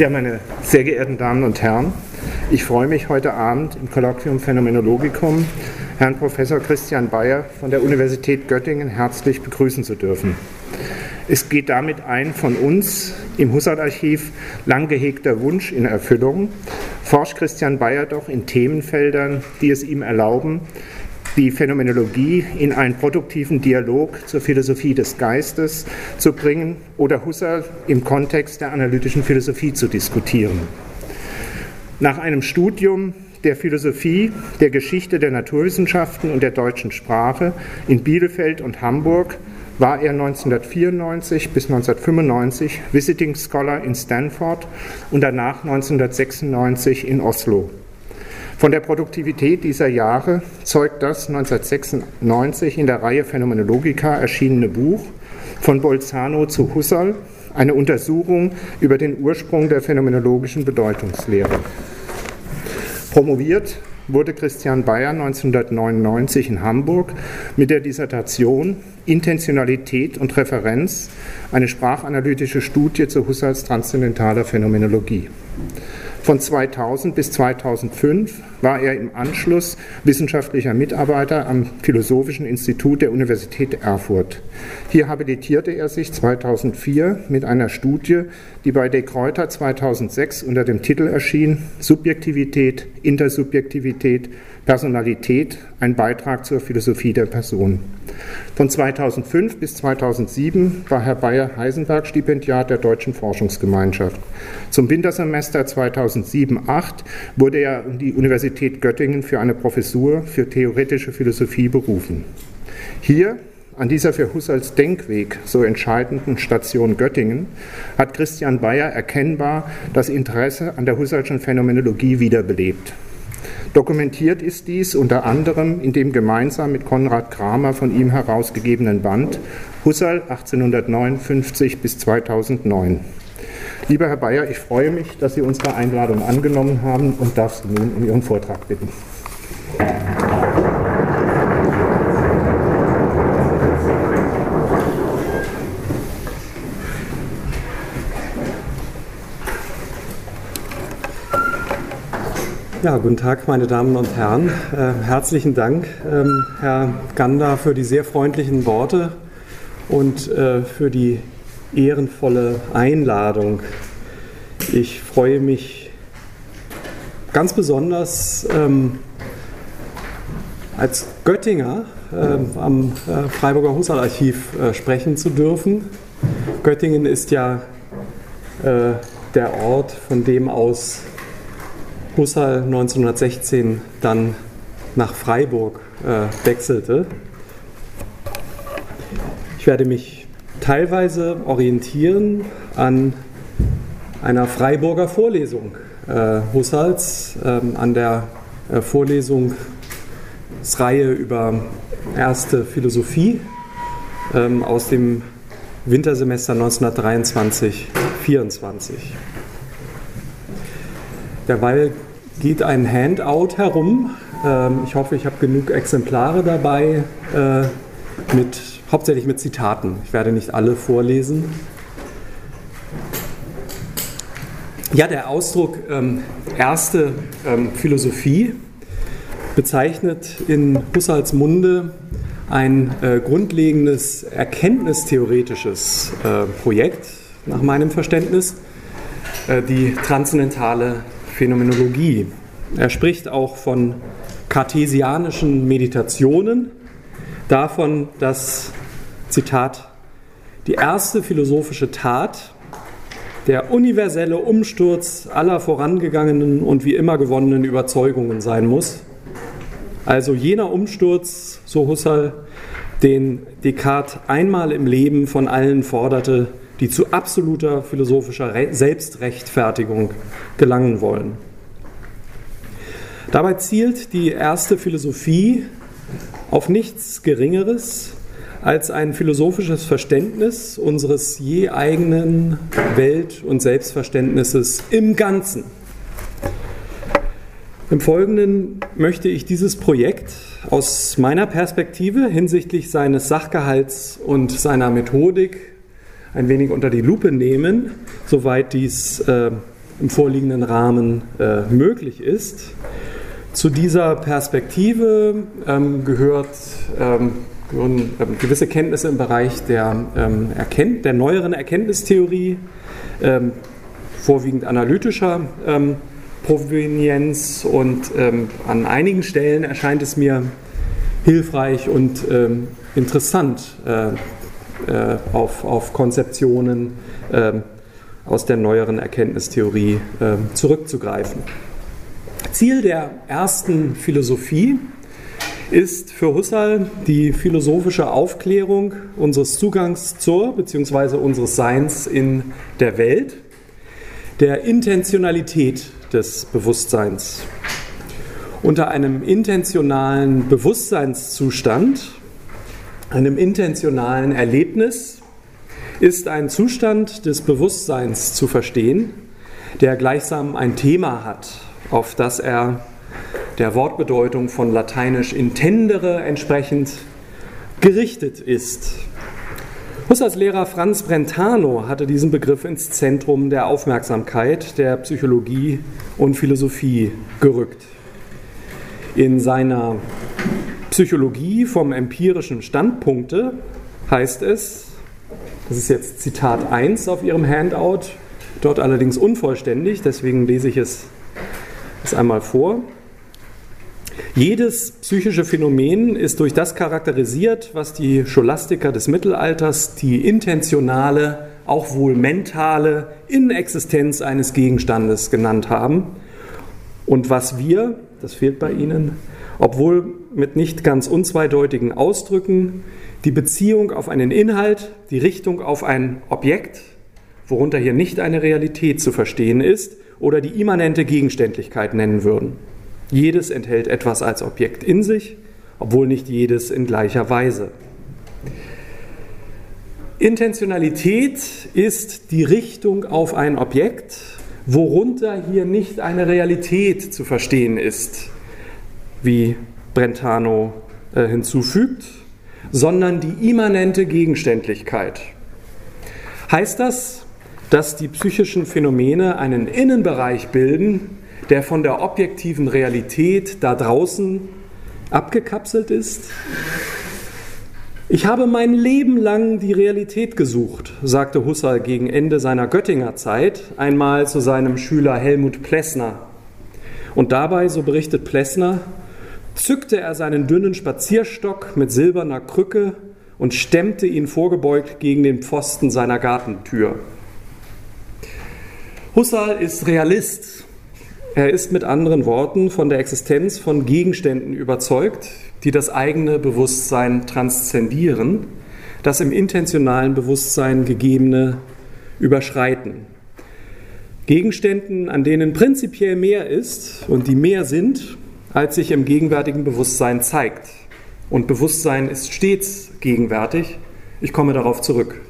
Ja, meine sehr geehrten Damen und Herren, ich freue mich heute Abend im Kolloquium Phänomenologicum Herrn Professor Christian Bayer von der Universität Göttingen herzlich begrüßen zu dürfen. Es geht damit ein von uns im Husserl-Archiv lang gehegter Wunsch in Erfüllung. Forscht Christian Bayer doch in Themenfeldern, die es ihm erlauben, die Phänomenologie in einen produktiven Dialog zur Philosophie des Geistes zu bringen oder Husserl im Kontext der analytischen Philosophie zu diskutieren. Nach einem Studium der Philosophie, der Geschichte der Naturwissenschaften und der deutschen Sprache in Bielefeld und Hamburg war er 1994 bis 1995 Visiting Scholar in Stanford und danach 1996 in Oslo. Von der Produktivität dieser Jahre zeugt das 1996 in der Reihe Phänomenologica erschienene Buch von Bolzano zu Husserl, eine Untersuchung über den Ursprung der phänomenologischen Bedeutungslehre. Promoviert wurde Christian Bayer 1999 in Hamburg mit der Dissertation Intentionalität und Referenz, eine sprachanalytische Studie zu Husserls transzendentaler Phänomenologie. Von 2000 bis 2005 war er im Anschluss wissenschaftlicher Mitarbeiter am Philosophischen Institut der Universität Erfurt. Hier habilitierte er sich 2004 mit einer Studie, die bei De Kräuter 2006 unter dem Titel erschien Subjektivität, Intersubjektivität, Personalität, ein Beitrag zur Philosophie der Person. Von 2005 bis 2007 war Herr Bayer Heisenberg-Stipendiat der Deutschen Forschungsgemeinschaft. Zum Wintersemester 2007-8 wurde er an die Universität Göttingen für eine Professur für theoretische Philosophie berufen. Hier an dieser für Husserls Denkweg so entscheidenden Station Göttingen hat Christian Bayer erkennbar das Interesse an der Husserlschen Phänomenologie wiederbelebt. Dokumentiert ist dies unter anderem in dem gemeinsam mit Konrad Kramer von ihm herausgegebenen Band Husserl 1859 bis 2009. Lieber Herr Bayer, ich freue mich, dass Sie unsere Einladung angenommen haben und darf Sie nun um Ihren Vortrag bitten. Ja, guten Tag, meine Damen und Herren. Äh, herzlichen Dank, ähm, Herr Ganda, für die sehr freundlichen Worte und äh, für die ehrenvolle Einladung. Ich freue mich ganz besonders, ähm, als Göttinger äh, am Freiburger Husserl-Archiv äh, sprechen zu dürfen. Göttingen ist ja äh, der Ort, von dem aus Husserl 1916 dann nach Freiburg äh, wechselte. Ich werde mich teilweise orientieren an einer Freiburger Vorlesung äh, Husserls, äh, an der äh, Vorlesungsreihe über erste Philosophie ähm, aus dem Wintersemester 1923-24. Derweil geht ein Handout herum. Ähm, ich hoffe, ich habe genug Exemplare dabei, äh, mit, hauptsächlich mit Zitaten. Ich werde nicht alle vorlesen. Ja, der Ausdruck ähm, erste ähm, Philosophie bezeichnet in Husserls Munde ein äh, grundlegendes erkenntnistheoretisches äh, Projekt, nach meinem Verständnis, äh, die transzendentale Phänomenologie. Er spricht auch von kartesianischen Meditationen, davon, dass, Zitat, die erste philosophische Tat der universelle Umsturz aller vorangegangenen und wie immer gewonnenen Überzeugungen sein muss. Also jener Umsturz, so Husserl, den Descartes einmal im Leben von allen forderte, die zu absoluter philosophischer Selbstrechtfertigung gelangen wollen. Dabei zielt die erste Philosophie auf nichts Geringeres als ein philosophisches Verständnis unseres je eigenen Welt- und Selbstverständnisses im Ganzen. Im Folgenden möchte ich dieses Projekt aus meiner Perspektive hinsichtlich seines Sachgehalts und seiner Methodik ein wenig unter die Lupe nehmen, soweit dies äh, im vorliegenden Rahmen äh, möglich ist. Zu dieser Perspektive ähm, gehört, ähm, gehören ähm, gewisse Kenntnisse im Bereich der, ähm, Erkennt der neueren Erkenntnistheorie, ähm, vorwiegend analytischer ähm, Provenienz und an einigen Stellen erscheint es mir hilfreich und interessant, äh, äh, auf, auf Konzeptionen aus der neueren Erkenntnistheorie zurückzugreifen. Ziel der ersten Philosophie ist für Husserl die philosophische Aufklärung unseres Zugangs zur bzw. unseres Seins in der Welt, der Intentionalität des Bewusstseins. Unter einem intentionalen Bewusstseinszustand, einem intentionalen Erlebnis, ist ein Zustand des Bewusstseins zu verstehen, der gleichsam ein Thema hat, auf das er der Wortbedeutung von lateinisch intendere entsprechend gerichtet ist. Husserls Lehrer Franz Brentano hatte diesen Begriff ins Zentrum der Aufmerksamkeit der Psychologie und Philosophie gerückt. In seiner Psychologie vom empirischen Standpunkte heißt es, das ist jetzt Zitat 1 auf Ihrem Handout, dort allerdings unvollständig, deswegen lese ich es das einmal vor. Jedes psychische Phänomen ist durch das charakterisiert, was die Scholastiker des Mittelalters die intentionale, auch wohl mentale Inexistenz eines Gegenstandes genannt haben. Und was wir, das fehlt bei Ihnen, obwohl mit nicht ganz unzweideutigen Ausdrücken, die Beziehung auf einen Inhalt, die Richtung auf ein Objekt, worunter hier nicht eine Realität zu verstehen ist, oder die immanente Gegenständlichkeit nennen würden. Jedes enthält etwas als Objekt in sich, obwohl nicht jedes in gleicher Weise. Intentionalität ist die Richtung auf ein Objekt, worunter hier nicht eine Realität zu verstehen ist, wie Brentano äh, hinzufügt, sondern die immanente Gegenständlichkeit. Heißt das, dass die psychischen Phänomene einen Innenbereich bilden, der von der objektiven Realität da draußen abgekapselt ist? Ich habe mein Leben lang die Realität gesucht, sagte Husserl gegen Ende seiner Göttinger Zeit einmal zu seinem Schüler Helmut Plessner. Und dabei, so berichtet Plessner, zückte er seinen dünnen Spazierstock mit silberner Krücke und stemmte ihn vorgebeugt gegen den Pfosten seiner Gartentür. Husserl ist Realist. Er ist mit anderen Worten von der Existenz von Gegenständen überzeugt, die das eigene Bewusstsein transzendieren, das im intentionalen Bewusstsein gegebene überschreiten. Gegenständen, an denen prinzipiell mehr ist und die mehr sind, als sich im gegenwärtigen Bewusstsein zeigt. Und Bewusstsein ist stets gegenwärtig. Ich komme darauf zurück.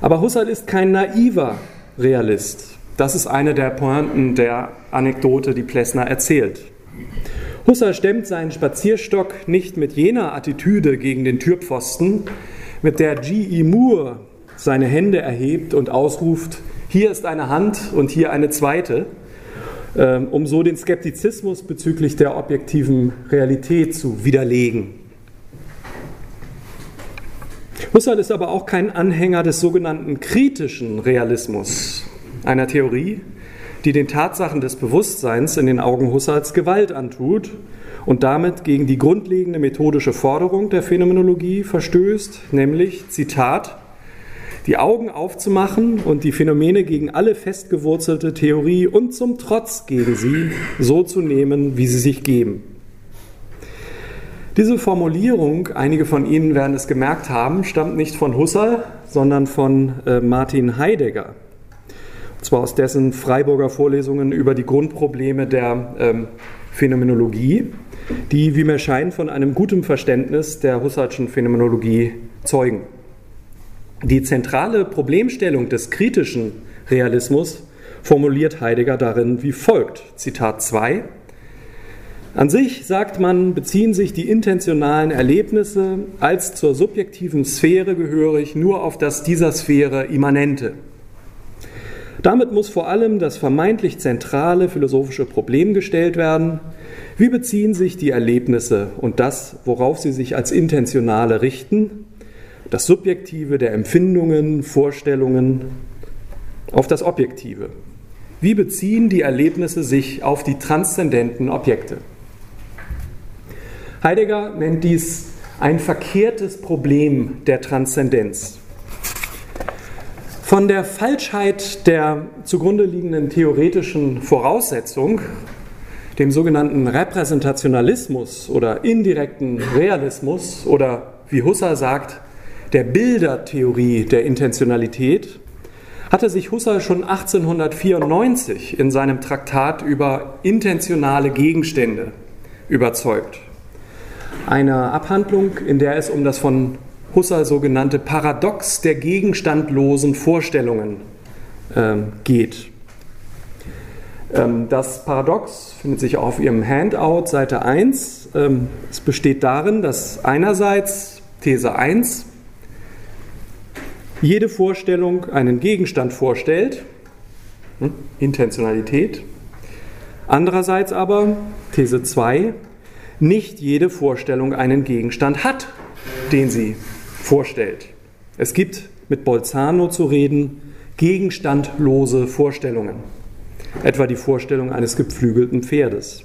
Aber Husserl ist kein naiver Realist. Das ist eine der Pointen der Anekdote, die Plessner erzählt. Husserl stemmt seinen Spazierstock nicht mit jener Attitüde gegen den Türpfosten, mit der G.E. Moore seine Hände erhebt und ausruft, hier ist eine Hand und hier eine zweite, um so den Skeptizismus bezüglich der objektiven Realität zu widerlegen. Husserl ist aber auch kein Anhänger des sogenannten kritischen Realismus, einer Theorie, die den Tatsachen des Bewusstseins in den Augen Husserls Gewalt antut und damit gegen die grundlegende methodische Forderung der Phänomenologie verstößt, nämlich, Zitat, die Augen aufzumachen und die Phänomene gegen alle festgewurzelte Theorie und zum Trotz gegen sie so zu nehmen, wie sie sich geben. Diese Formulierung, einige von Ihnen werden es gemerkt haben, stammt nicht von Husserl, sondern von äh, Martin Heidegger. Und zwar aus dessen Freiburger Vorlesungen über die Grundprobleme der ähm, Phänomenologie, die, wie mir scheint, von einem guten Verständnis der Husserlschen Phänomenologie zeugen. Die zentrale Problemstellung des kritischen Realismus formuliert Heidegger darin wie folgt, Zitat 2, an sich, sagt man, beziehen sich die intentionalen Erlebnisse als zur subjektiven Sphäre gehörig nur auf das dieser Sphäre Immanente. Damit muss vor allem das vermeintlich zentrale philosophische Problem gestellt werden, wie beziehen sich die Erlebnisse und das, worauf sie sich als Intentionale richten, das Subjektive der Empfindungen, Vorstellungen, auf das Objektive. Wie beziehen die Erlebnisse sich auf die transzendenten Objekte? Heidegger nennt dies ein verkehrtes Problem der Transzendenz. Von der Falschheit der zugrunde liegenden theoretischen Voraussetzung, dem sogenannten Repräsentationalismus oder indirekten Realismus oder wie Husserl sagt, der Bildertheorie der Intentionalität, hatte sich Husserl schon 1894 in seinem Traktat über intentionale Gegenstände überzeugt. Eine Abhandlung, in der es um das von Husserl sogenannte Paradox der gegenstandlosen Vorstellungen äh, geht. Ähm, das Paradox findet sich auf Ihrem Handout, Seite 1. Ähm, es besteht darin, dass einerseits These 1 jede Vorstellung einen Gegenstand vorstellt, hm, Intentionalität. Andererseits aber, These 2, nicht jede Vorstellung einen Gegenstand hat, den sie vorstellt. Es gibt, mit Bolzano zu reden, gegenstandlose Vorstellungen, etwa die Vorstellung eines geflügelten Pferdes.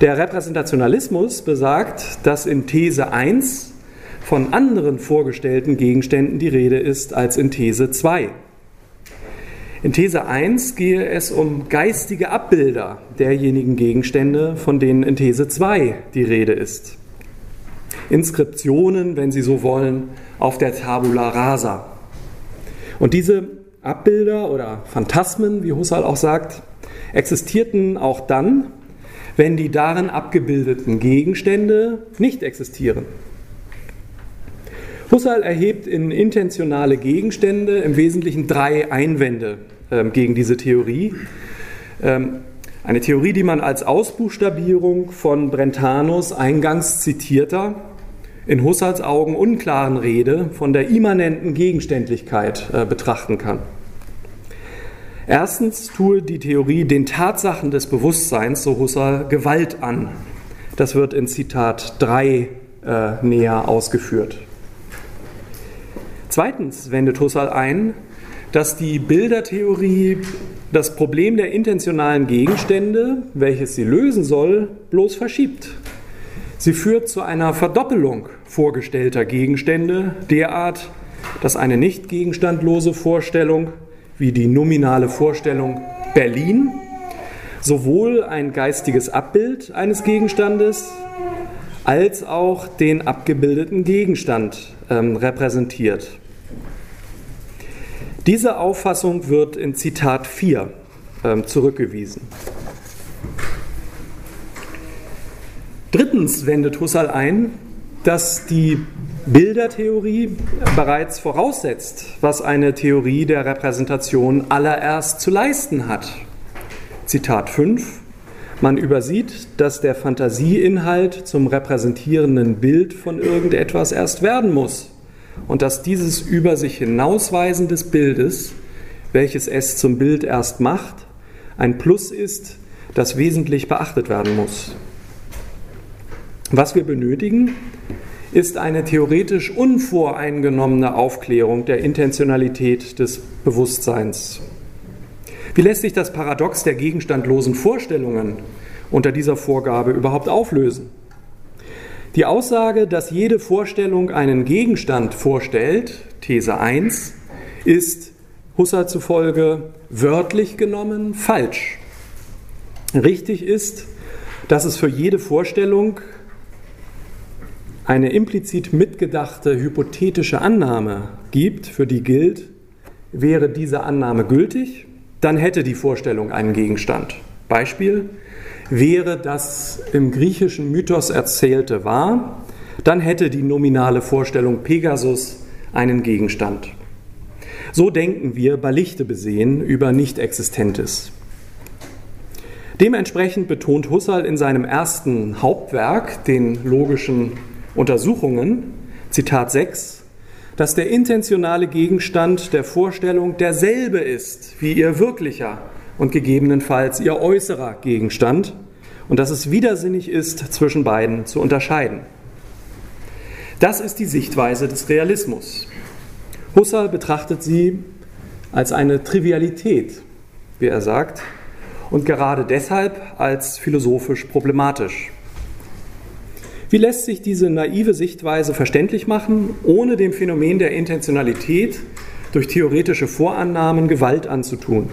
Der Repräsentationalismus besagt, dass in These 1 von anderen vorgestellten Gegenständen die Rede ist als in These 2. In These 1 gehe es um geistige Abbilder derjenigen Gegenstände, von denen in These 2 die Rede ist. Inskriptionen, wenn Sie so wollen, auf der Tabula rasa. Und diese Abbilder oder Phantasmen, wie Husserl auch sagt, existierten auch dann, wenn die darin abgebildeten Gegenstände nicht existieren. Husserl erhebt in intentionale Gegenstände im Wesentlichen drei Einwände ähm, gegen diese Theorie. Ähm, eine Theorie, die man als Ausbuchstabierung von Brentanos eingangs zitierter, in Husserls Augen unklaren Rede von der immanenten Gegenständlichkeit äh, betrachten kann. Erstens tue die Theorie den Tatsachen des Bewusstseins, so Husserl, Gewalt an. Das wird in Zitat 3 äh, näher ausgeführt. Zweitens wendet Husserl ein, dass die Bildertheorie das Problem der intentionalen Gegenstände, welches sie lösen soll, bloß verschiebt. Sie führt zu einer Verdoppelung vorgestellter Gegenstände, derart, dass eine nicht gegenstandlose Vorstellung wie die nominale Vorstellung Berlin sowohl ein geistiges Abbild eines Gegenstandes als auch den abgebildeten Gegenstand ähm, repräsentiert. Diese Auffassung wird in Zitat 4 äh, zurückgewiesen. Drittens wendet Husserl ein, dass die Bildertheorie bereits voraussetzt, was eine Theorie der Repräsentation allererst zu leisten hat. Zitat 5. Man übersieht, dass der Fantasieinhalt zum repräsentierenden Bild von irgendetwas erst werden muss und dass dieses über sich hinausweisen des Bildes, welches es zum Bild erst macht, ein Plus ist, das wesentlich beachtet werden muss. Was wir benötigen, ist eine theoretisch unvoreingenommene Aufklärung der Intentionalität des Bewusstseins. Wie lässt sich das Paradox der gegenstandlosen Vorstellungen unter dieser Vorgabe überhaupt auflösen? Die Aussage, dass jede Vorstellung einen Gegenstand vorstellt, These 1, ist Husserl zufolge wörtlich genommen falsch. Richtig ist, dass es für jede Vorstellung eine implizit mitgedachte hypothetische Annahme gibt, für die gilt, wäre diese Annahme gültig, dann hätte die Vorstellung einen Gegenstand. Beispiel, wäre das im griechischen Mythos erzählte wahr, dann hätte die nominale Vorstellung Pegasus einen Gegenstand. So denken wir bei Lichte besehen über Nicht-Existentes. Dementsprechend betont Husserl in seinem ersten Hauptwerk, den logischen Untersuchungen, Zitat 6, dass der intentionale Gegenstand der Vorstellung derselbe ist wie ihr wirklicher und gegebenenfalls ihr äußerer Gegenstand und dass es widersinnig ist, zwischen beiden zu unterscheiden. Das ist die Sichtweise des Realismus. Husserl betrachtet sie als eine Trivialität, wie er sagt, und gerade deshalb als philosophisch problematisch. Wie lässt sich diese naive Sichtweise verständlich machen, ohne dem Phänomen der Intentionalität durch theoretische Vorannahmen Gewalt anzutun?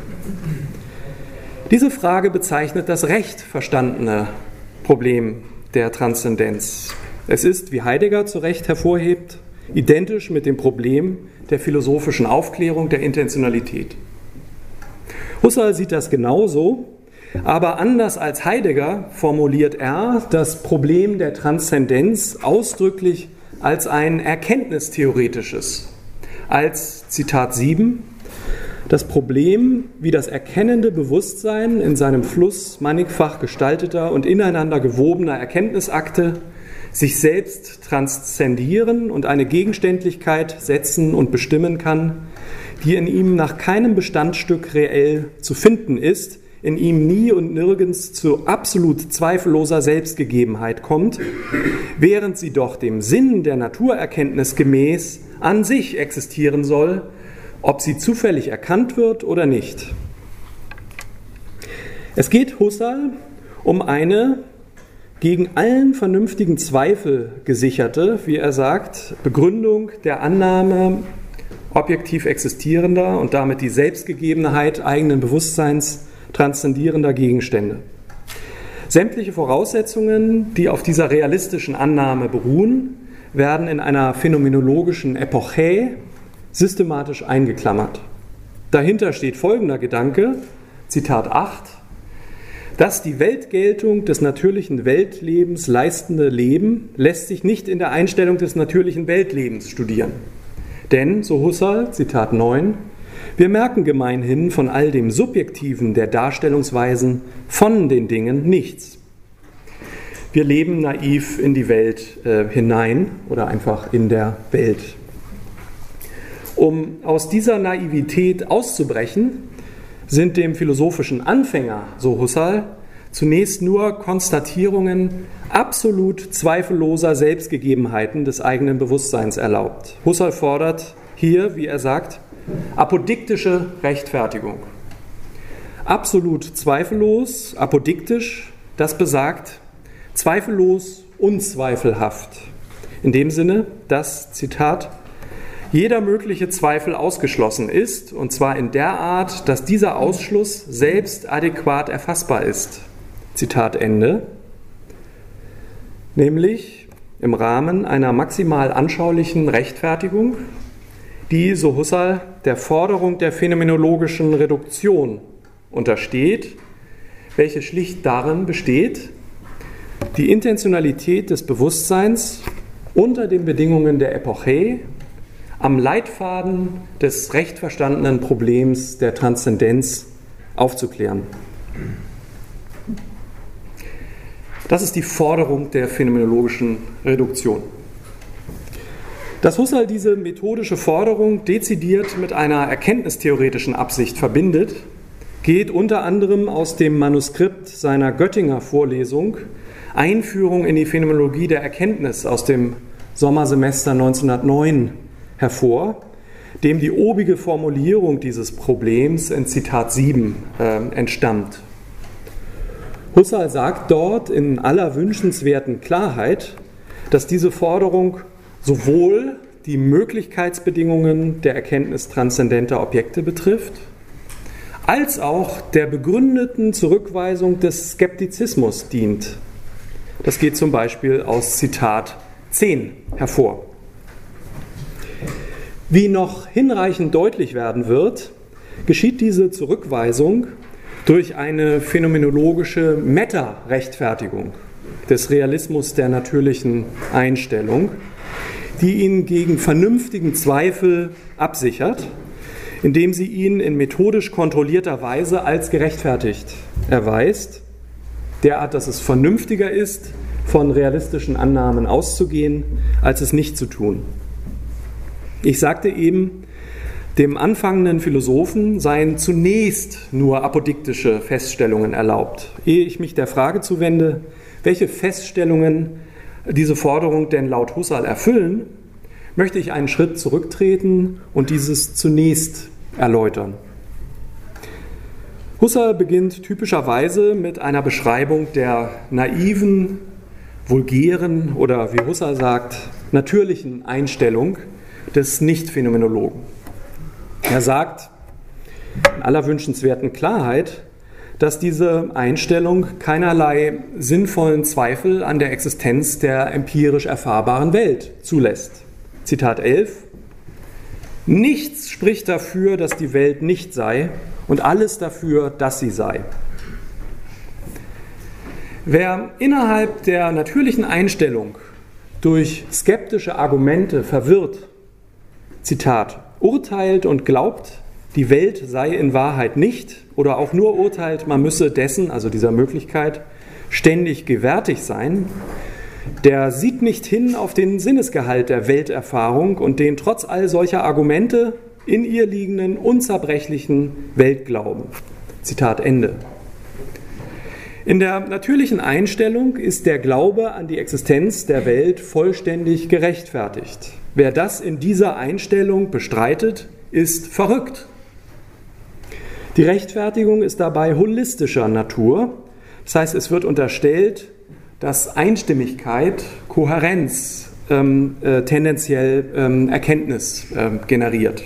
Diese Frage bezeichnet das recht verstandene Problem der Transzendenz. Es ist, wie Heidegger zu Recht hervorhebt, identisch mit dem Problem der philosophischen Aufklärung der Intentionalität. Husserl sieht das genauso, aber anders als Heidegger formuliert er das Problem der Transzendenz ausdrücklich als ein erkenntnistheoretisches, als Zitat 7, das Problem, wie das erkennende Bewusstsein in seinem Fluss mannigfach gestalteter und ineinander gewobener Erkenntnisakte sich selbst transzendieren und eine Gegenständlichkeit setzen und bestimmen kann, die in ihm nach keinem Bestandstück reell zu finden ist, in ihm nie und nirgends zu absolut zweifelloser Selbstgegebenheit kommt, während sie doch dem Sinn der Naturerkenntnis gemäß an sich existieren soll, ob sie zufällig erkannt wird oder nicht. Es geht Husserl um eine gegen allen vernünftigen Zweifel gesicherte, wie er sagt, Begründung der Annahme objektiv existierender und damit die Selbstgegebenheit eigenen Bewusstseins transzendierender Gegenstände. Sämtliche Voraussetzungen, die auf dieser realistischen Annahme beruhen, werden in einer phänomenologischen Epoche systematisch eingeklammert. Dahinter steht folgender Gedanke, Zitat 8, dass die Weltgeltung des natürlichen Weltlebens leistende Leben lässt sich nicht in der Einstellung des natürlichen Weltlebens studieren. Denn, so Husserl, Zitat 9, wir merken gemeinhin von all dem Subjektiven der Darstellungsweisen von den Dingen nichts. Wir leben naiv in die Welt äh, hinein oder einfach in der Welt. Um aus dieser Naivität auszubrechen, sind dem philosophischen Anfänger, so Husserl, zunächst nur Konstatierungen absolut zweifelloser Selbstgegebenheiten des eigenen Bewusstseins erlaubt. Husserl fordert hier, wie er sagt, apodiktische Rechtfertigung. Absolut zweifellos, apodiktisch, das besagt zweifellos, unzweifelhaft. In dem Sinne, dass, Zitat, jeder mögliche Zweifel ausgeschlossen ist, und zwar in der Art, dass dieser Ausschluss selbst adäquat erfassbar ist. Zitat Ende. Nämlich im Rahmen einer maximal anschaulichen Rechtfertigung, die, so Husserl, der Forderung der phänomenologischen Reduktion untersteht, welche schlicht darin besteht, die Intentionalität des Bewusstseins unter den Bedingungen der Epoche am Leitfaden des recht verstandenen Problems der Transzendenz aufzuklären. Das ist die Forderung der phänomenologischen Reduktion. Dass Husserl diese methodische Forderung dezidiert mit einer erkenntnistheoretischen Absicht verbindet, geht unter anderem aus dem Manuskript seiner Göttinger Vorlesung Einführung in die Phänomenologie der Erkenntnis aus dem Sommersemester 1909 hervor, dem die obige Formulierung dieses Problems in Zitat 7 äh, entstammt. Husserl sagt dort in aller wünschenswerten Klarheit, dass diese Forderung sowohl die Möglichkeitsbedingungen der Erkenntnis transzendenter Objekte betrifft, als auch der begründeten Zurückweisung des Skeptizismus dient. Das geht zum Beispiel aus Zitat 10 hervor. Wie noch hinreichend deutlich werden wird, geschieht diese Zurückweisung durch eine phänomenologische Meta-Rechtfertigung des Realismus der natürlichen Einstellung, die ihn gegen vernünftigen Zweifel absichert, indem sie ihn in methodisch kontrollierter Weise als gerechtfertigt erweist, derart, dass es vernünftiger ist, von realistischen Annahmen auszugehen, als es nicht zu tun. Ich sagte eben, dem anfangenden Philosophen seien zunächst nur apodiktische Feststellungen erlaubt. Ehe ich mich der Frage zuwende, welche Feststellungen diese Forderung denn laut Husserl erfüllen, möchte ich einen Schritt zurücktreten und dieses zunächst erläutern. Husserl beginnt typischerweise mit einer Beschreibung der naiven, vulgären oder wie Husserl sagt, natürlichen Einstellung des Nicht-Phänomenologen. Er sagt in aller wünschenswerten Klarheit, dass diese Einstellung keinerlei sinnvollen Zweifel an der Existenz der empirisch erfahrbaren Welt zulässt. Zitat 11. Nichts spricht dafür, dass die Welt nicht sei und alles dafür, dass sie sei. Wer innerhalb der natürlichen Einstellung durch skeptische Argumente verwirrt, Zitat, urteilt und glaubt, die Welt sei in Wahrheit nicht oder auch nur urteilt, man müsse dessen, also dieser Möglichkeit, ständig gewärtig sein, der sieht nicht hin auf den Sinnesgehalt der Welterfahrung und den trotz all solcher Argumente in ihr liegenden unzerbrechlichen Weltglauben. Zitat Ende. In der natürlichen Einstellung ist der Glaube an die Existenz der Welt vollständig gerechtfertigt. Wer das in dieser Einstellung bestreitet, ist verrückt. Die Rechtfertigung ist dabei holistischer Natur. Das heißt, es wird unterstellt, dass Einstimmigkeit, Kohärenz ähm, äh, tendenziell ähm, Erkenntnis äh, generiert.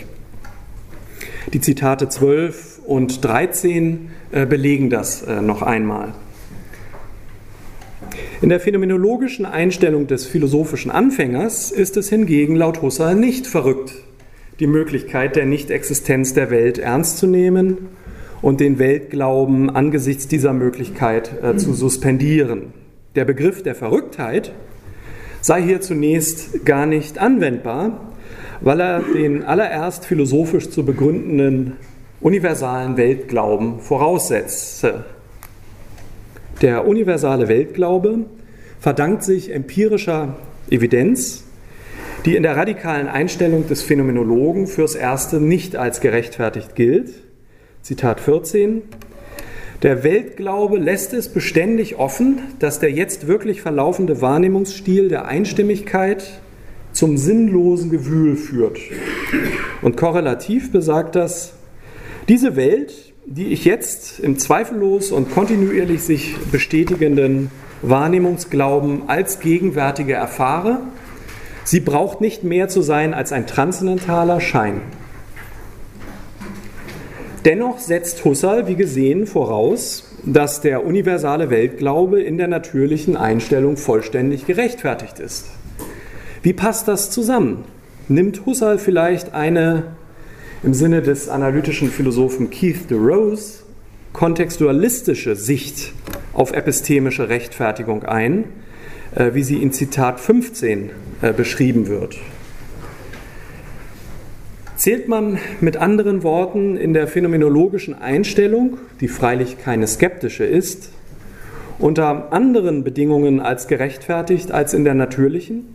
Die Zitate 12 und 13 äh, belegen das äh, noch einmal. In der phänomenologischen Einstellung des philosophischen Anfängers ist es hingegen laut Husserl nicht verrückt, die Möglichkeit der Nichtexistenz der Welt ernst zu nehmen und den Weltglauben angesichts dieser Möglichkeit äh, zu suspendieren. Der Begriff der Verrücktheit sei hier zunächst gar nicht anwendbar, weil er den allererst philosophisch zu begründenden universalen Weltglauben voraussetze. Der universale Weltglaube verdankt sich empirischer Evidenz, die in der radikalen Einstellung des Phänomenologen fürs Erste nicht als gerechtfertigt gilt. Zitat 14. Der Weltglaube lässt es beständig offen, dass der jetzt wirklich verlaufende Wahrnehmungsstil der Einstimmigkeit zum sinnlosen Gewühl führt. Und korrelativ besagt das, diese Welt, die ich jetzt im zweifellos und kontinuierlich sich bestätigenden Wahrnehmungsglauben als gegenwärtige erfahre, sie braucht nicht mehr zu sein als ein transzendentaler Schein. Dennoch setzt Husserl, wie gesehen, voraus, dass der universale Weltglaube in der natürlichen Einstellung vollständig gerechtfertigt ist. Wie passt das zusammen? Nimmt Husserl vielleicht eine im Sinne des analytischen Philosophen Keith de Rose kontextualistische Sicht auf epistemische Rechtfertigung ein, äh, wie sie in Zitat 15 äh, beschrieben wird. Zählt man mit anderen Worten in der phänomenologischen Einstellung, die freilich keine skeptische ist, unter anderen Bedingungen als gerechtfertigt als in der natürlichen,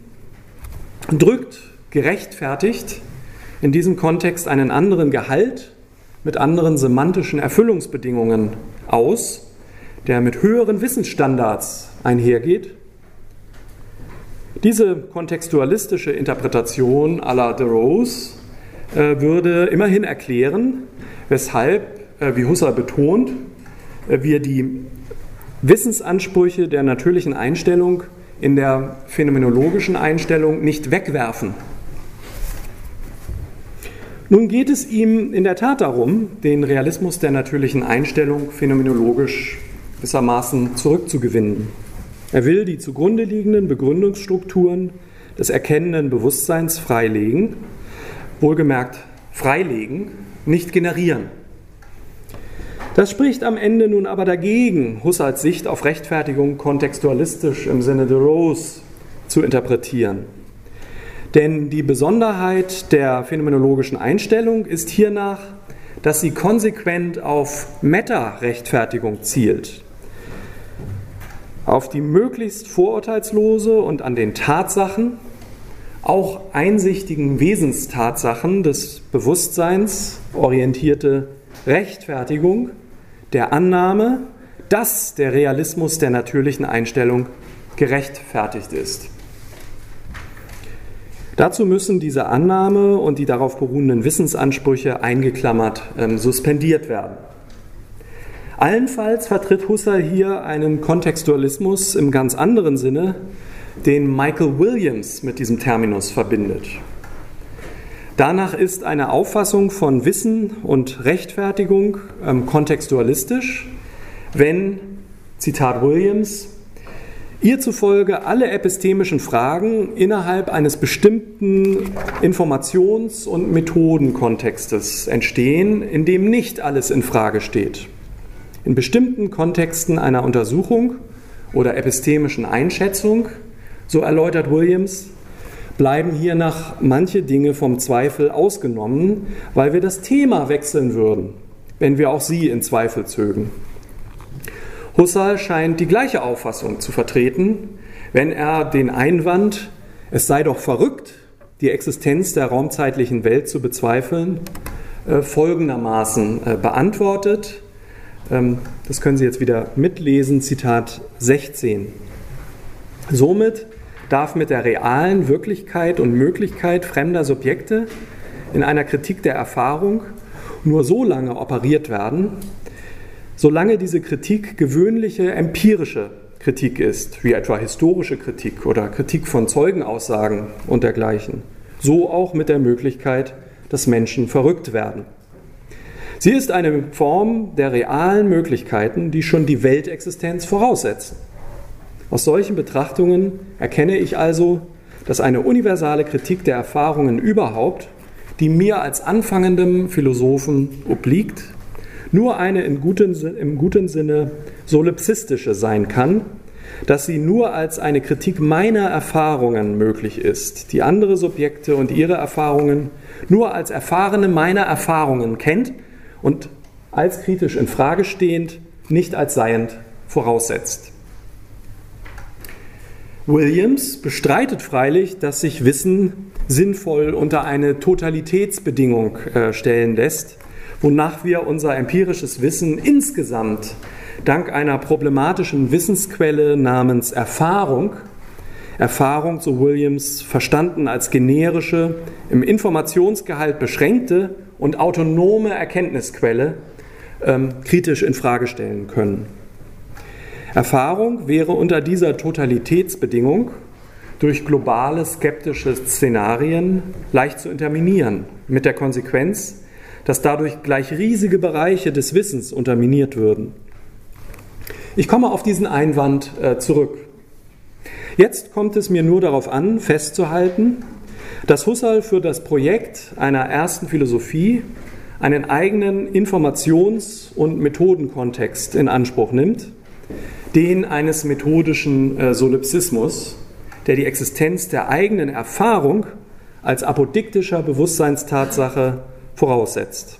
drückt gerechtfertigt in diesem Kontext einen anderen Gehalt mit anderen semantischen Erfüllungsbedingungen aus, der mit höheren Wissensstandards einhergeht. Diese kontextualistische Interpretation à la de Rose äh, würde immerhin erklären, weshalb, äh, wie Husserl betont, äh, wir die Wissensansprüche der natürlichen Einstellung in der phänomenologischen Einstellung nicht wegwerfen, nun geht es ihm in der Tat darum, den Realismus der natürlichen Einstellung phänomenologisch gewissermaßen zurückzugewinnen. Er will die zugrunde liegenden Begründungsstrukturen des erkennenden Bewusstseins freilegen, wohlgemerkt freilegen, nicht generieren. Das spricht am Ende nun aber dagegen, Husserls Sicht auf Rechtfertigung kontextualistisch im Sinne de Rose zu interpretieren. Denn die Besonderheit der phänomenologischen Einstellung ist hiernach, dass sie konsequent auf Meta-Rechtfertigung zielt. Auf die möglichst vorurteilslose und an den Tatsachen, auch einsichtigen Wesenstatsachen des Bewusstseins orientierte Rechtfertigung der Annahme, dass der Realismus der natürlichen Einstellung gerechtfertigt ist. Dazu müssen diese Annahme und die darauf beruhenden Wissensansprüche eingeklammert äh, suspendiert werden. Allenfalls vertritt Husserl hier einen Kontextualismus im ganz anderen Sinne, den Michael Williams mit diesem Terminus verbindet. Danach ist eine Auffassung von Wissen und Rechtfertigung ähm, kontextualistisch, wenn, Zitat Williams, ihr zufolge alle epistemischen Fragen innerhalb eines bestimmten Informations- und Methodenkontextes entstehen, in dem nicht alles in Frage steht. In bestimmten Kontexten einer Untersuchung oder epistemischen Einschätzung, so erläutert Williams, bleiben hiernach manche Dinge vom Zweifel ausgenommen, weil wir das Thema wechseln würden, wenn wir auch sie in Zweifel zögen. Husserl scheint die gleiche Auffassung zu vertreten, wenn er den Einwand, es sei doch verrückt, die Existenz der raumzeitlichen Welt zu bezweifeln, äh, folgendermaßen äh, beantwortet. Ähm, das können Sie jetzt wieder mitlesen, Zitat 16. Somit darf mit der realen Wirklichkeit und Möglichkeit fremder Subjekte in einer Kritik der Erfahrung nur so lange operiert werden, solange diese Kritik gewöhnliche empirische Kritik ist, wie etwa historische Kritik oder Kritik von Zeugenaussagen und dergleichen, so auch mit der Möglichkeit, dass Menschen verrückt werden. Sie ist eine Form der realen Möglichkeiten, die schon die Weltexistenz voraussetzen. Aus solchen Betrachtungen erkenne ich also, dass eine universale Kritik der Erfahrungen überhaupt, die mir als anfangendem Philosophen obliegt, nur eine in guten, im guten Sinne solipsistische sein kann, dass sie nur als eine Kritik meiner Erfahrungen möglich ist, die andere Subjekte und ihre Erfahrungen nur als Erfahrene meiner Erfahrungen kennt und als kritisch in Frage stehend, nicht als seiend voraussetzt. Williams bestreitet freilich, dass sich Wissen sinnvoll unter eine Totalitätsbedingung äh, stellen lässt, wonach wir unser empirisches Wissen insgesamt dank einer problematischen Wissensquelle namens Erfahrung, Erfahrung, so Williams, verstanden als generische, im Informationsgehalt beschränkte und autonome Erkenntnisquelle, ähm, kritisch in Frage stellen können. Erfahrung wäre unter dieser Totalitätsbedingung durch globale skeptische Szenarien leicht zu interminieren, mit der Konsequenz, dass dadurch gleich riesige Bereiche des Wissens unterminiert würden. Ich komme auf diesen Einwand äh, zurück. Jetzt kommt es mir nur darauf an, festzuhalten, dass Husserl für das Projekt einer ersten Philosophie einen eigenen Informations- und Methodenkontext in Anspruch nimmt, den eines methodischen äh, Solipsismus, der die Existenz der eigenen Erfahrung als apodiktischer Bewusstseinstatsache voraussetzt.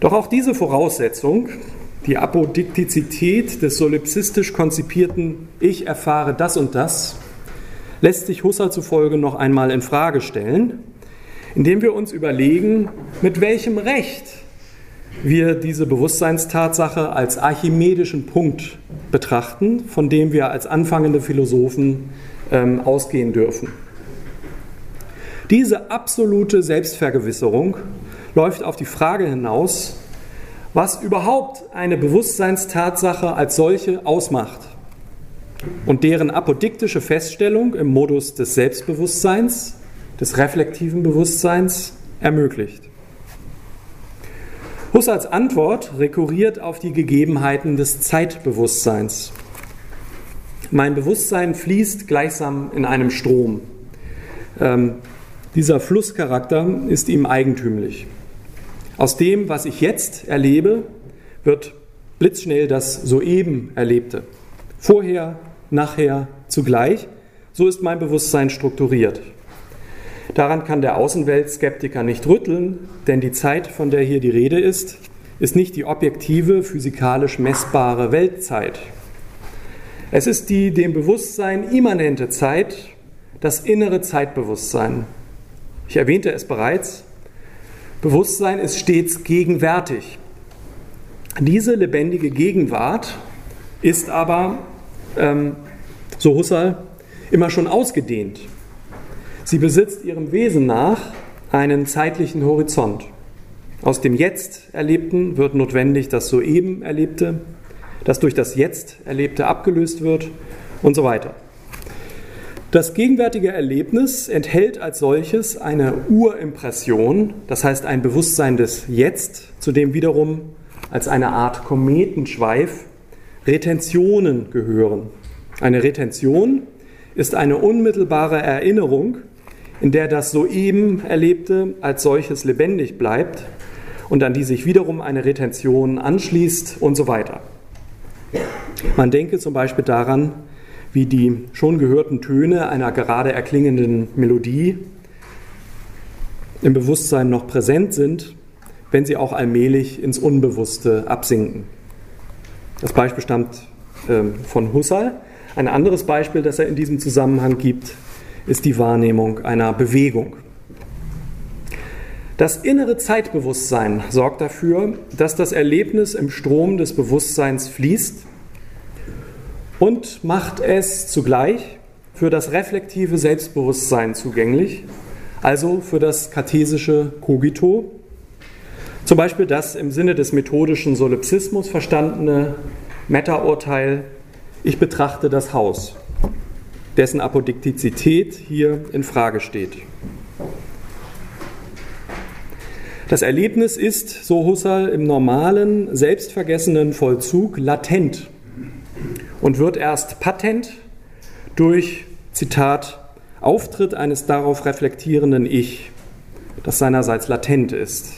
Doch auch diese Voraussetzung, die Apodiktizität des solipsistisch konzipierten Ich erfahre das und das, lässt sich Husserl zufolge noch einmal in Frage stellen, indem wir uns überlegen, mit welchem Recht wir diese Bewusstseinstatsache als archimedischen Punkt betrachten, von dem wir als anfangende Philosophen ähm, ausgehen dürfen. Diese absolute Selbstvergewisserung läuft auf die Frage hinaus, was überhaupt eine Bewusstseinstatsache als solche ausmacht und deren apodiktische Feststellung im Modus des Selbstbewusstseins, des reflektiven Bewusstseins ermöglicht. Husserls Antwort rekurriert auf die Gegebenheiten des Zeitbewusstseins. Mein Bewusstsein fließt gleichsam in einem Strom. Ähm, dieser Flusscharakter ist ihm eigentümlich. Aus dem, was ich jetzt erlebe, wird blitzschnell das soeben Erlebte. Vorher, nachher, zugleich. So ist mein Bewusstsein strukturiert. Daran kann der Außenweltskeptiker nicht rütteln, denn die Zeit, von der hier die Rede ist, ist nicht die objektive, physikalisch messbare Weltzeit. Es ist die dem Bewusstsein immanente Zeit, das innere Zeitbewusstsein. Ich erwähnte es bereits. Bewusstsein ist stets gegenwärtig. Diese lebendige Gegenwart ist aber, ähm, so Husserl, immer schon ausgedehnt. Sie besitzt ihrem Wesen nach einen zeitlichen Horizont. Aus dem Jetzt Erlebten wird notwendig das soeben Erlebte, das durch das Jetzt Erlebte abgelöst wird und so weiter. Das gegenwärtige Erlebnis enthält als solches eine Urimpression, das heißt ein Bewusstsein des Jetzt, zu dem wiederum als eine Art Kometenschweif Retentionen gehören. Eine Retention ist eine unmittelbare Erinnerung, in der das soeben Erlebte als solches lebendig bleibt und an die sich wiederum eine Retention anschließt und so weiter. Man denke zum Beispiel daran, wie die schon gehörten Töne einer gerade erklingenden Melodie im Bewusstsein noch präsent sind, wenn sie auch allmählich ins Unbewusste absinken. Das Beispiel stammt äh, von Husserl. Ein anderes Beispiel, das er in diesem Zusammenhang gibt, ist die Wahrnehmung einer Bewegung. Das innere Zeitbewusstsein sorgt dafür, dass das Erlebnis im Strom des Bewusstseins fließt und macht es zugleich für das reflektive Selbstbewusstsein zugänglich, also für das kartesische Cogito, zum Beispiel das im Sinne des methodischen Solipsismus verstandene Meta-Urteil, ich betrachte das Haus, dessen Apodiktizität hier in Frage steht. Das Erlebnis ist, so Husserl, im normalen, selbstvergessenen Vollzug latent und wird erst patent durch, Zitat, Auftritt eines darauf reflektierenden Ich, das seinerseits latent ist.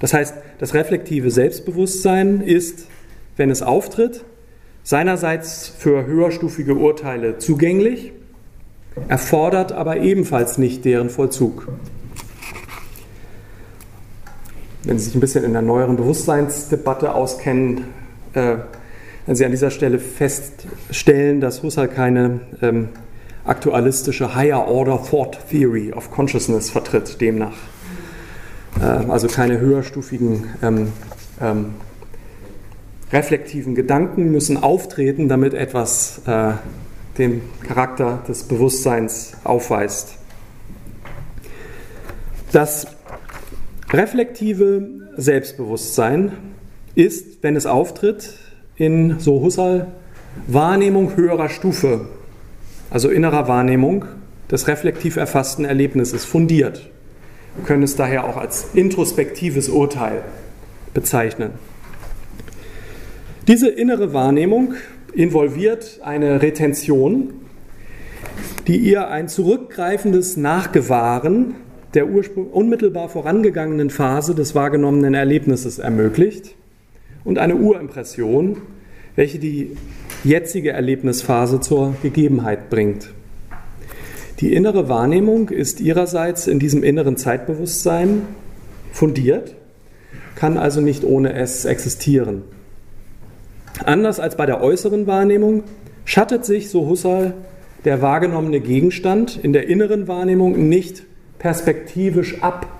Das heißt, das reflektive Selbstbewusstsein ist, wenn es auftritt, seinerseits für höherstufige Urteile zugänglich, erfordert aber ebenfalls nicht deren Vollzug wenn Sie sich ein bisschen in der neueren Bewusstseinsdebatte auskennen, äh, Sie an dieser Stelle feststellen, dass Husserl keine ähm, aktualistische Higher Order Thought Theory of Consciousness vertritt, demnach. Äh, also keine höherstufigen ähm, ähm, reflektiven Gedanken müssen auftreten, damit etwas äh, den Charakter des Bewusstseins aufweist. Das Reflektive Selbstbewusstsein ist, wenn es auftritt, in, so Husserl, Wahrnehmung höherer Stufe, also innerer Wahrnehmung des reflektiv erfassten Erlebnisses, fundiert. Wir können es daher auch als introspektives Urteil bezeichnen. Diese innere Wahrnehmung involviert eine Retention, die ihr ein zurückgreifendes Nachgewahren der unmittelbar vorangegangenen Phase des wahrgenommenen Erlebnisses ermöglicht und eine Urimpression, welche die jetzige Erlebnisphase zur Gegebenheit bringt. Die innere Wahrnehmung ist ihrerseits in diesem inneren Zeitbewusstsein fundiert, kann also nicht ohne es existieren. Anders als bei der äußeren Wahrnehmung schattet sich, so Husserl, der wahrgenommene Gegenstand in der inneren Wahrnehmung nicht perspektivisch ab,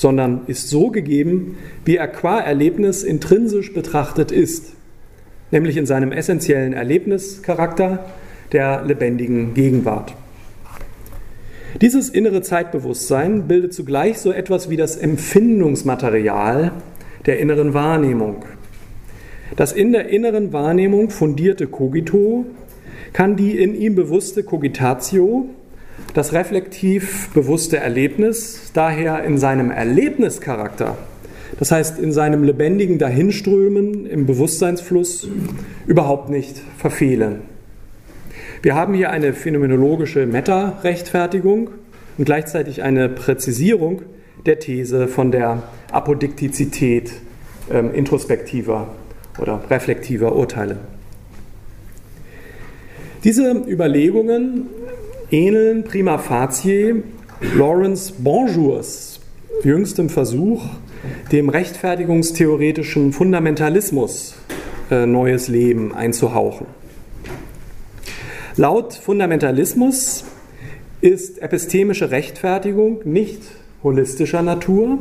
sondern ist so gegeben, wie er qua Erlebnis intrinsisch betrachtet ist, nämlich in seinem essentiellen Erlebnischarakter der lebendigen Gegenwart. Dieses innere Zeitbewusstsein bildet zugleich so etwas wie das Empfindungsmaterial der inneren Wahrnehmung. Das in der inneren Wahrnehmung fundierte Cogito kann die in ihm bewusste Cogitatio das reflektiv bewusste Erlebnis daher in seinem Erlebnischarakter, das heißt in seinem lebendigen Dahinströmen im Bewusstseinsfluss, überhaupt nicht verfehlen. Wir haben hier eine phänomenologische Meta-Rechtfertigung und gleichzeitig eine Präzisierung der These von der Apodiktizität äh, introspektiver oder reflektiver Urteile. Diese Überlegungen ähneln prima facie Lawrence Bonjours jüngstem Versuch, dem rechtfertigungstheoretischen Fundamentalismus äh, neues Leben einzuhauchen. Laut Fundamentalismus ist epistemische Rechtfertigung nicht holistischer Natur,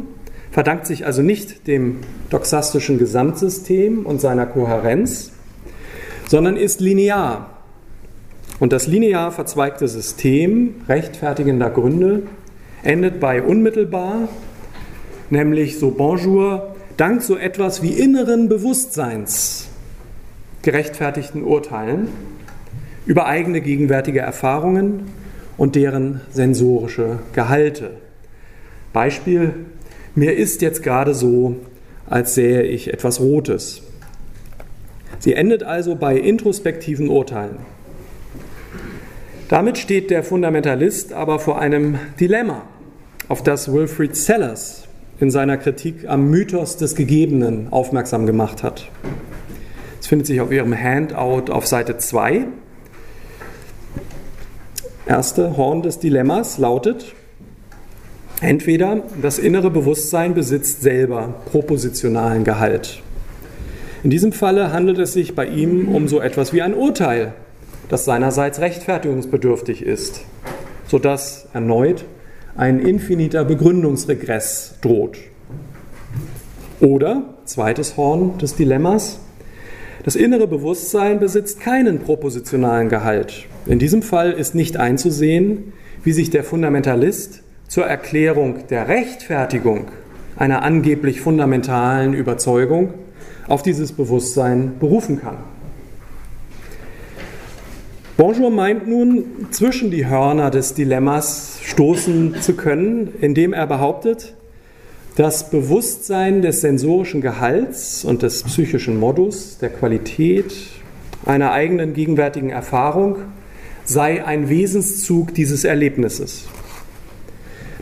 verdankt sich also nicht dem doxastischen Gesamtsystem und seiner Kohärenz, sondern ist linear. Und das linear verzweigte System rechtfertigender Gründe endet bei unmittelbar, nämlich so Bonjour, dank so etwas wie inneren Bewusstseins gerechtfertigten Urteilen über eigene gegenwärtige Erfahrungen und deren sensorische Gehalte. Beispiel, mir ist jetzt gerade so, als sähe ich etwas Rotes. Sie endet also bei introspektiven Urteilen. Damit steht der Fundamentalist aber vor einem Dilemma, auf das Wilfried Sellers in seiner Kritik am Mythos des Gegebenen aufmerksam gemacht hat. Es findet sich auf Ihrem Handout auf Seite 2. Erste Horn des Dilemmas lautet, entweder das innere Bewusstsein besitzt selber propositionalen Gehalt. In diesem Falle handelt es sich bei ihm um so etwas wie ein Urteil, das seinerseits rechtfertigungsbedürftig ist, sodass erneut ein infiniter Begründungsregress droht. Oder, zweites Horn des Dilemmas, das innere Bewusstsein besitzt keinen propositionalen Gehalt. In diesem Fall ist nicht einzusehen, wie sich der Fundamentalist zur Erklärung der Rechtfertigung einer angeblich fundamentalen Überzeugung auf dieses Bewusstsein berufen kann. Bonjour meint nun, zwischen die Hörner des Dilemmas stoßen zu können, indem er behauptet, das Bewusstsein des sensorischen Gehalts und des psychischen Modus, der Qualität einer eigenen gegenwärtigen Erfahrung sei ein Wesenszug dieses Erlebnisses.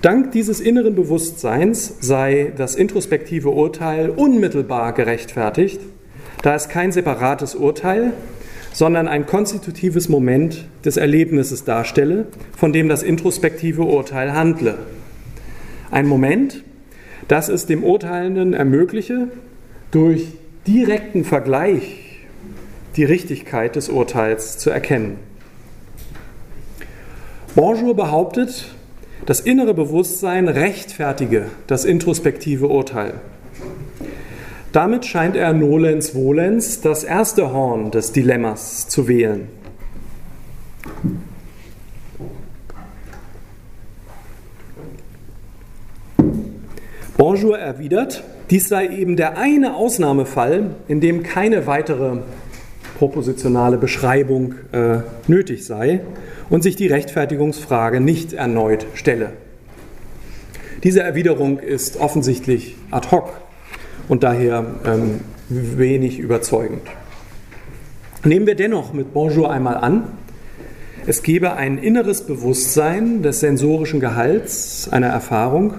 Dank dieses inneren Bewusstseins sei das introspektive Urteil unmittelbar gerechtfertigt, da es kein separates Urteil, sondern ein konstitutives Moment des Erlebnisses darstelle, von dem das introspektive Urteil handle. Ein Moment, das es dem Urteilenden ermögliche, durch direkten Vergleich die Richtigkeit des Urteils zu erkennen. Bonjour behauptet, das innere Bewusstsein rechtfertige das introspektive Urteil. Damit scheint er nolens volens das erste Horn des Dilemmas zu wählen. Bonjour erwidert, dies sei eben der eine Ausnahmefall, in dem keine weitere propositionale Beschreibung äh, nötig sei und sich die Rechtfertigungsfrage nicht erneut stelle. Diese Erwiderung ist offensichtlich ad hoc und daher ähm, wenig überzeugend. Nehmen wir dennoch mit Bonjour einmal an, es gebe ein inneres Bewusstsein des sensorischen Gehalts einer Erfahrung,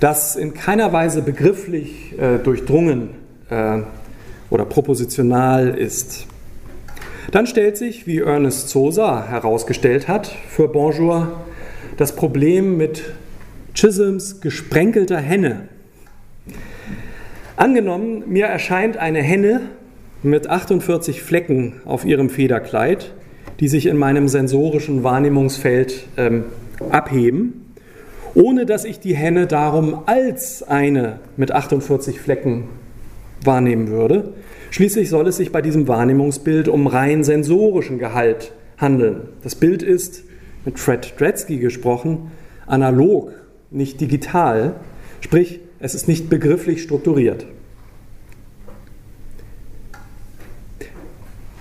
das in keiner Weise begrifflich äh, durchdrungen äh, oder propositional ist. Dann stellt sich, wie Ernest Sosa herausgestellt hat, für Bonjour das Problem mit Chisholms gesprenkelter Henne Angenommen, mir erscheint eine Henne mit 48 Flecken auf ihrem Federkleid, die sich in meinem sensorischen Wahrnehmungsfeld ähm, abheben, ohne dass ich die Henne darum als eine mit 48 Flecken wahrnehmen würde. Schließlich soll es sich bei diesem Wahrnehmungsbild um rein sensorischen Gehalt handeln. Das Bild ist, mit Fred Dretzky gesprochen, analog, nicht digital, sprich es ist nicht begrifflich strukturiert.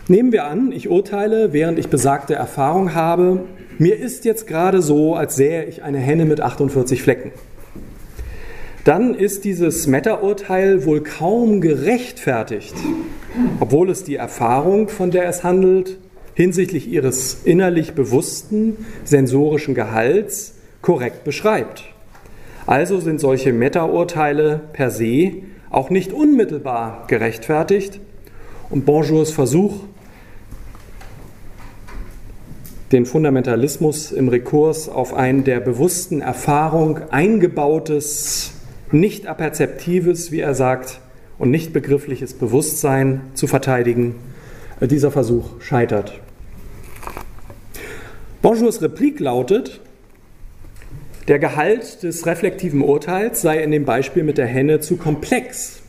Nehmen wir an, ich urteile, während ich besagte Erfahrung habe, mir ist jetzt gerade so, als sähe ich eine Henne mit 48 Flecken. Dann ist dieses Meta-Urteil wohl kaum gerechtfertigt, obwohl es die Erfahrung, von der es handelt, hinsichtlich ihres innerlich bewussten sensorischen Gehalts korrekt beschreibt. Also sind solche Meta-Urteile per se auch nicht unmittelbar gerechtfertigt und Bonjours Versuch, den Fundamentalismus im Rekurs auf ein der bewussten Erfahrung eingebautes, nicht aperzeptives, wie er sagt, und nicht begriffliches Bewusstsein zu verteidigen. Dieser Versuch scheitert. Bonjours Replik lautet, Der Gehalt des reflektiven Urteils sei in dem Beispiel mit der Henne zu komplex,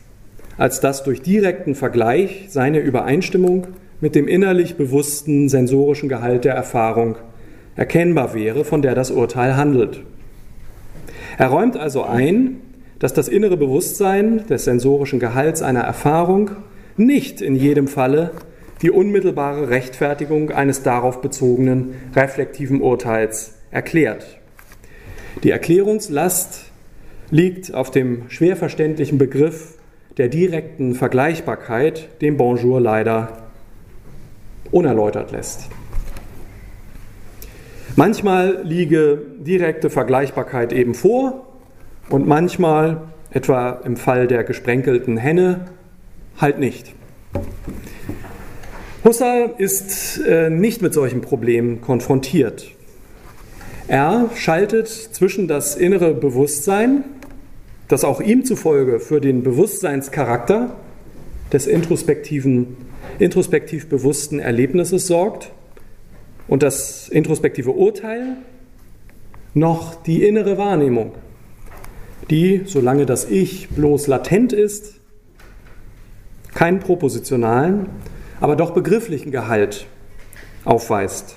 als dass durch direkten Vergleich seine Übereinstimmung mit dem innerlich bewussten sensorischen Gehalt der Erfahrung erkennbar wäre, von der das Urteil handelt. Er räumt also ein, dass das innere Bewusstsein des sensorischen Gehalts einer Erfahrung nicht in jedem Falle die unmittelbare Rechtfertigung eines darauf bezogenen reflektiven Urteils erklärt. Die Erklärungslast liegt auf dem schwer verständlichen Begriff der direkten Vergleichbarkeit, den Bonjour leider unerläutert lässt. Manchmal liege direkte Vergleichbarkeit eben vor und manchmal, etwa im Fall der gesprenkelten Henne, halt nicht. Husserl ist äh, nicht mit solchen Problemen konfrontiert. Er schaltet zwischen das innere Bewusstsein, das auch ihm zufolge für den Bewusstseinscharakter des introspektiven, introspektiv bewussten Erlebnisses sorgt, und das introspektive Urteil, noch die innere Wahrnehmung, die, solange das Ich bloß latent ist, keinen propositionalen, aber doch begrifflichen Gehalt aufweist.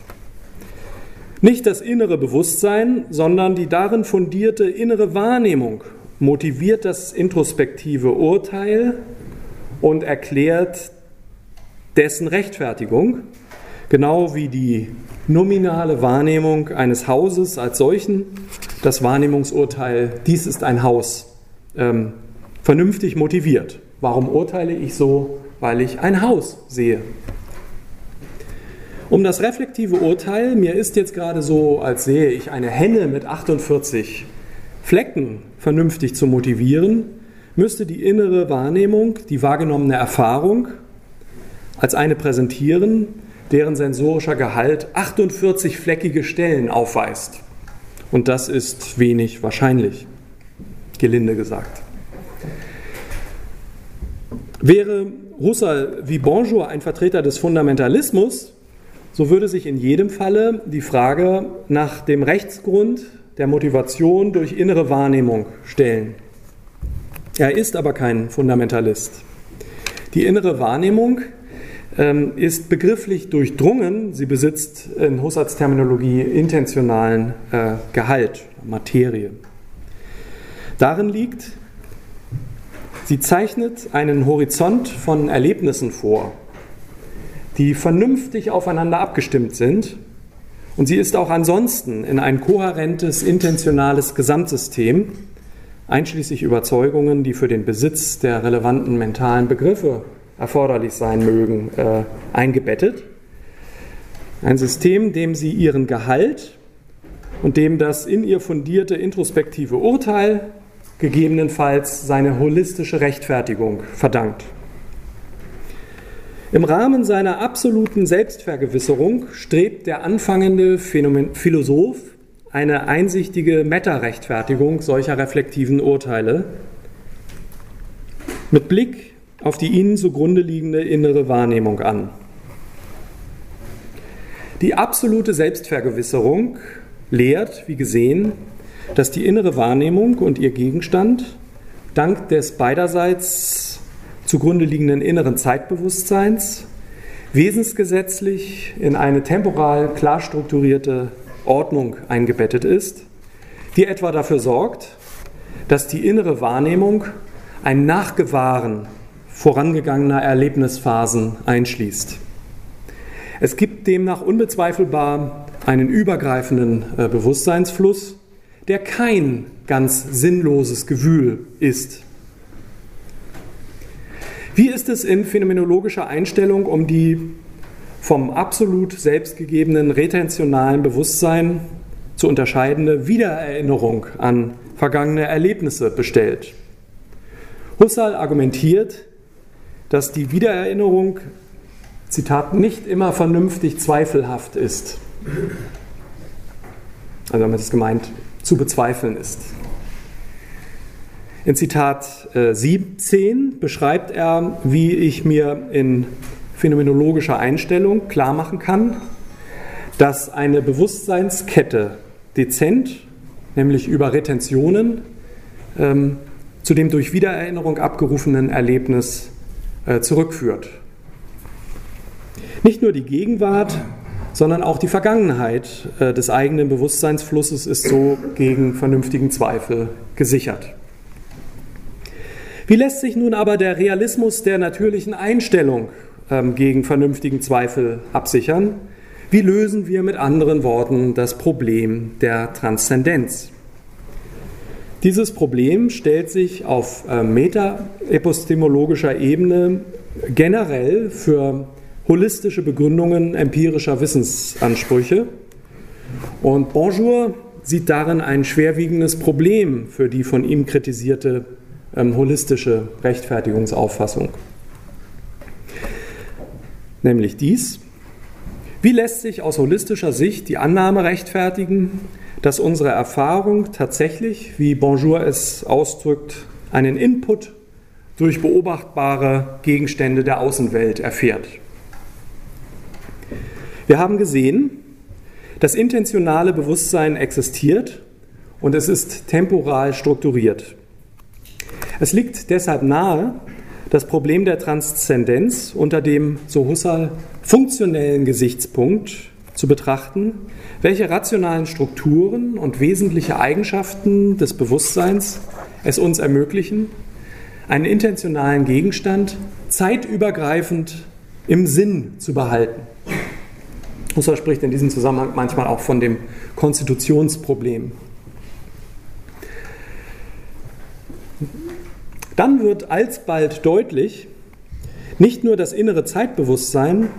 Nicht das innere Bewusstsein, sondern die darin fundierte innere Wahrnehmung motiviert das introspektive Urteil und erklärt dessen Rechtfertigung, genau wie die nominale Wahrnehmung eines Hauses als solchen, das Wahrnehmungsurteil, dies ist ein Haus, ähm, vernünftig motiviert. Warum urteile ich so? Weil ich ein Haus sehe. Um das reflektive Urteil, mir ist jetzt gerade so, als sehe ich eine Henne mit 48 Flecken vernünftig zu motivieren, müsste die innere Wahrnehmung, die wahrgenommene Erfahrung als eine präsentieren, deren sensorischer Gehalt 48 fleckige Stellen aufweist. Und das ist wenig wahrscheinlich, gelinde gesagt. Wäre Husserl wie Bonjour ein Vertreter des Fundamentalismus, so würde sich in jedem Falle die Frage nach dem Rechtsgrund der Motivation durch innere Wahrnehmung stellen. Er ist aber kein Fundamentalist. Die innere Wahrnehmung ähm, ist begrifflich durchdrungen. Sie besitzt in Husserls Terminologie intentionalen äh, Gehalt, Materie. Darin liegt, Sie zeichnet einen Horizont von Erlebnissen vor, die vernünftig aufeinander abgestimmt sind. Und sie ist auch ansonsten in ein kohärentes, intentionales Gesamtsystem, einschließlich Überzeugungen, die für den Besitz der relevanten mentalen Begriffe erforderlich sein mögen, äh, eingebettet. Ein System, dem sie ihren Gehalt und dem das in ihr fundierte introspektive Urteil gegebenenfalls seine holistische Rechtfertigung verdankt. Im Rahmen seiner absoluten Selbstvergewisserung strebt der anfangende Phänomen Philosoph eine einsichtige Meta-Rechtfertigung solcher reflektiven Urteile mit Blick auf die ihnen zugrunde liegende innere Wahrnehmung an. Die absolute Selbstvergewisserung lehrt, wie gesehen, dass die innere Wahrnehmung und ihr Gegenstand dank des beiderseits zugrunde liegenden inneren Zeitbewusstseins wesensgesetzlich in eine temporal klar strukturierte Ordnung eingebettet ist, die etwa dafür sorgt, dass die innere Wahrnehmung ein Nachgewahren vorangegangener Erlebnisphasen einschließt. Es gibt demnach unbezweifelbar einen übergreifenden äh, Bewusstseinsfluss, der kein ganz sinnloses Gewühl ist. Wie ist es in phänomenologischer Einstellung um die vom absolut selbstgegebenen retentionalen Bewusstsein zu unterscheidende Wiedererinnerung an vergangene Erlebnisse bestellt? Husserl argumentiert, dass die Wiedererinnerung, Zitat, nicht immer vernünftig zweifelhaft ist. Also damit ist gemeint, zu bezweifeln ist. In Zitat 17 äh, beschreibt er, wie ich mir in phänomenologischer Einstellung klar machen kann, dass eine Bewusstseinskette dezent nämlich über Retentionen, ähm, zu dem durch Wiedererinnerung abgerufenen Erlebnis äh, zurückführt. Nicht nur die Gegenwart, sondern auch die Vergangenheit äh, des eigenen Bewusstseinsflusses ist so gegen vernünftigen Zweifel gesichert. Wie lässt sich nun aber der Realismus der natürlichen Einstellung ähm, gegen vernünftigen Zweifel absichern? Wie lösen wir mit anderen Worten das Problem der Transzendenz? Dieses Problem stellt sich auf äh, metaepistemologischer Ebene generell für holistische Begründungen empirischer Wissensansprüche. Und Bonjour sieht darin ein schwerwiegendes Problem für die von ihm kritisierte ähm, holistische Rechtfertigungsauffassung. Nämlich dies, wie lässt sich aus holistischer Sicht die Annahme rechtfertigen, dass unsere Erfahrung tatsächlich, wie Bonjour es ausdrückt, einen Input durch beobachtbare Gegenstände der Außenwelt erfährt? Wir haben gesehen, das intentionale Bewusstsein existiert und es ist temporal strukturiert. Es liegt deshalb nahe, das Problem der Transzendenz unter dem, so Husserl, funktionellen Gesichtspunkt zu betrachten, welche rationalen Strukturen und wesentliche Eigenschaften des Bewusstseins es uns ermöglichen, einen intentionalen Gegenstand zeitübergreifend im Sinn zu behalten. Husserl spricht in diesem Zusammenhang manchmal auch von dem Konstitutionsproblem. Dann wird alsbald deutlich, nicht nur das innere Zeitbewusstsein,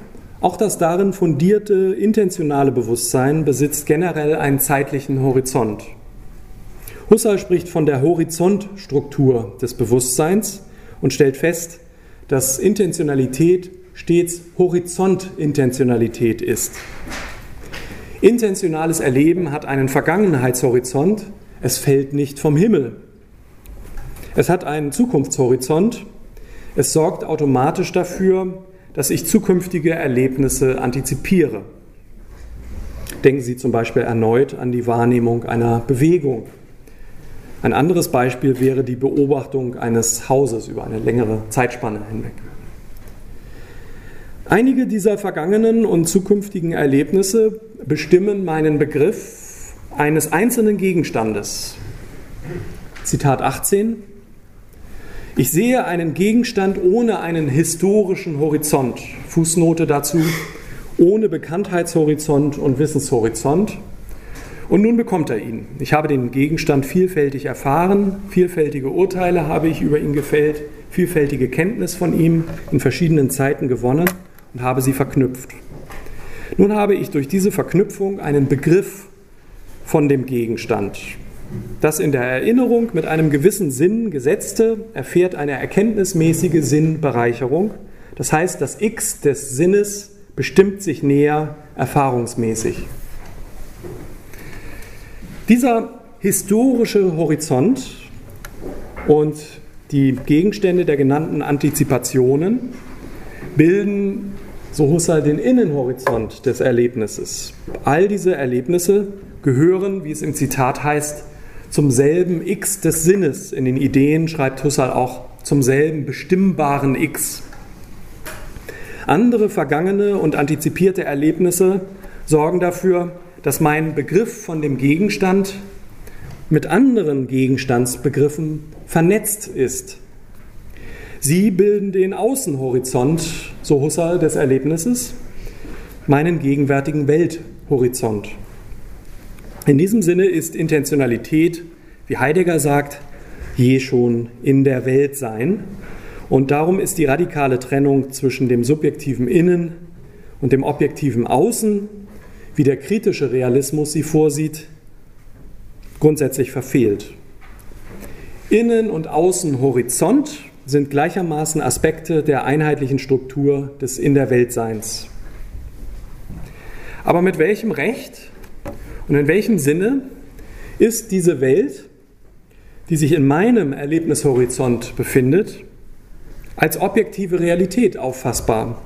auch das darin fundierte intentionale Bewusstsein besitzt generell einen zeitlichen Horizont. Husserl spricht von der Horizontstruktur des Bewusstseins und stellt fest, dass Intentionalität stets Horizontintentionalität ist. Intentionales Erleben hat einen Vergangenheitshorizont, es fällt nicht vom Himmel. Es hat einen Zukunftshorizont, es sorgt automatisch dafür, dass ich zukünftige Erlebnisse antizipiere. Denken Sie zum Beispiel erneut an die Wahrnehmung einer Bewegung. Ein anderes Beispiel wäre die Beobachtung eines Hauses über eine längere Zeitspanne hinweg. Einige dieser vergangenen und zukünftigen Erlebnisse bestimmen meinen Begriff eines einzelnen Gegenstandes. Zitat 18. Ich sehe einen Gegenstand ohne einen historischen Horizont. Fußnote dazu, ohne Bekanntheitshorizont und Wissenshorizont. Und nun bekommt er ihn. Ich habe den Gegenstand vielfältig erfahren, vielfältige Urteile habe ich über ihn gefällt, vielfältige Kenntnis von ihm in verschiedenen Zeiten gewonnen und habe sie verknüpft. Nun habe ich durch diese Verknüpfung einen Begriff von dem Gegenstand. Das in der Erinnerung mit einem gewissen Sinn gesetzte erfährt eine erkenntnismäßige Sinnbereicherung. Das heißt, das X des Sinnes bestimmt sich näher erfahrungsmäßig. Dieser historische Horizont und die Gegenstände der genannten Antizipationen bilden so Husserl den Innenhorizont des Erlebnisses. All diese Erlebnisse gehören, wie es im Zitat heißt, zum selben X des Sinnes. In den Ideen schreibt Husserl auch zum selben bestimmbaren X. Andere vergangene und antizipierte Erlebnisse sorgen dafür, dass mein Begriff von dem Gegenstand mit anderen Gegenstandsbegriffen vernetzt ist. Sie bilden den Außenhorizont, so Husserl, des Erlebnisses, meinen gegenwärtigen Welthorizont. In diesem Sinne ist Intentionalität, wie Heidegger sagt, je schon in der Welt sein. Und darum ist die radikale Trennung zwischen dem subjektiven Innen und dem objektiven Außen, wie der kritische Realismus sie vorsieht, grundsätzlich verfehlt. Innen- und Außenhorizont sind gleichermaßen Aspekte der einheitlichen Struktur des In der Weltseins. Aber mit welchem Recht und in welchem Sinne ist diese Welt, die sich in meinem Erlebnishorizont befindet, als objektive Realität auffassbar?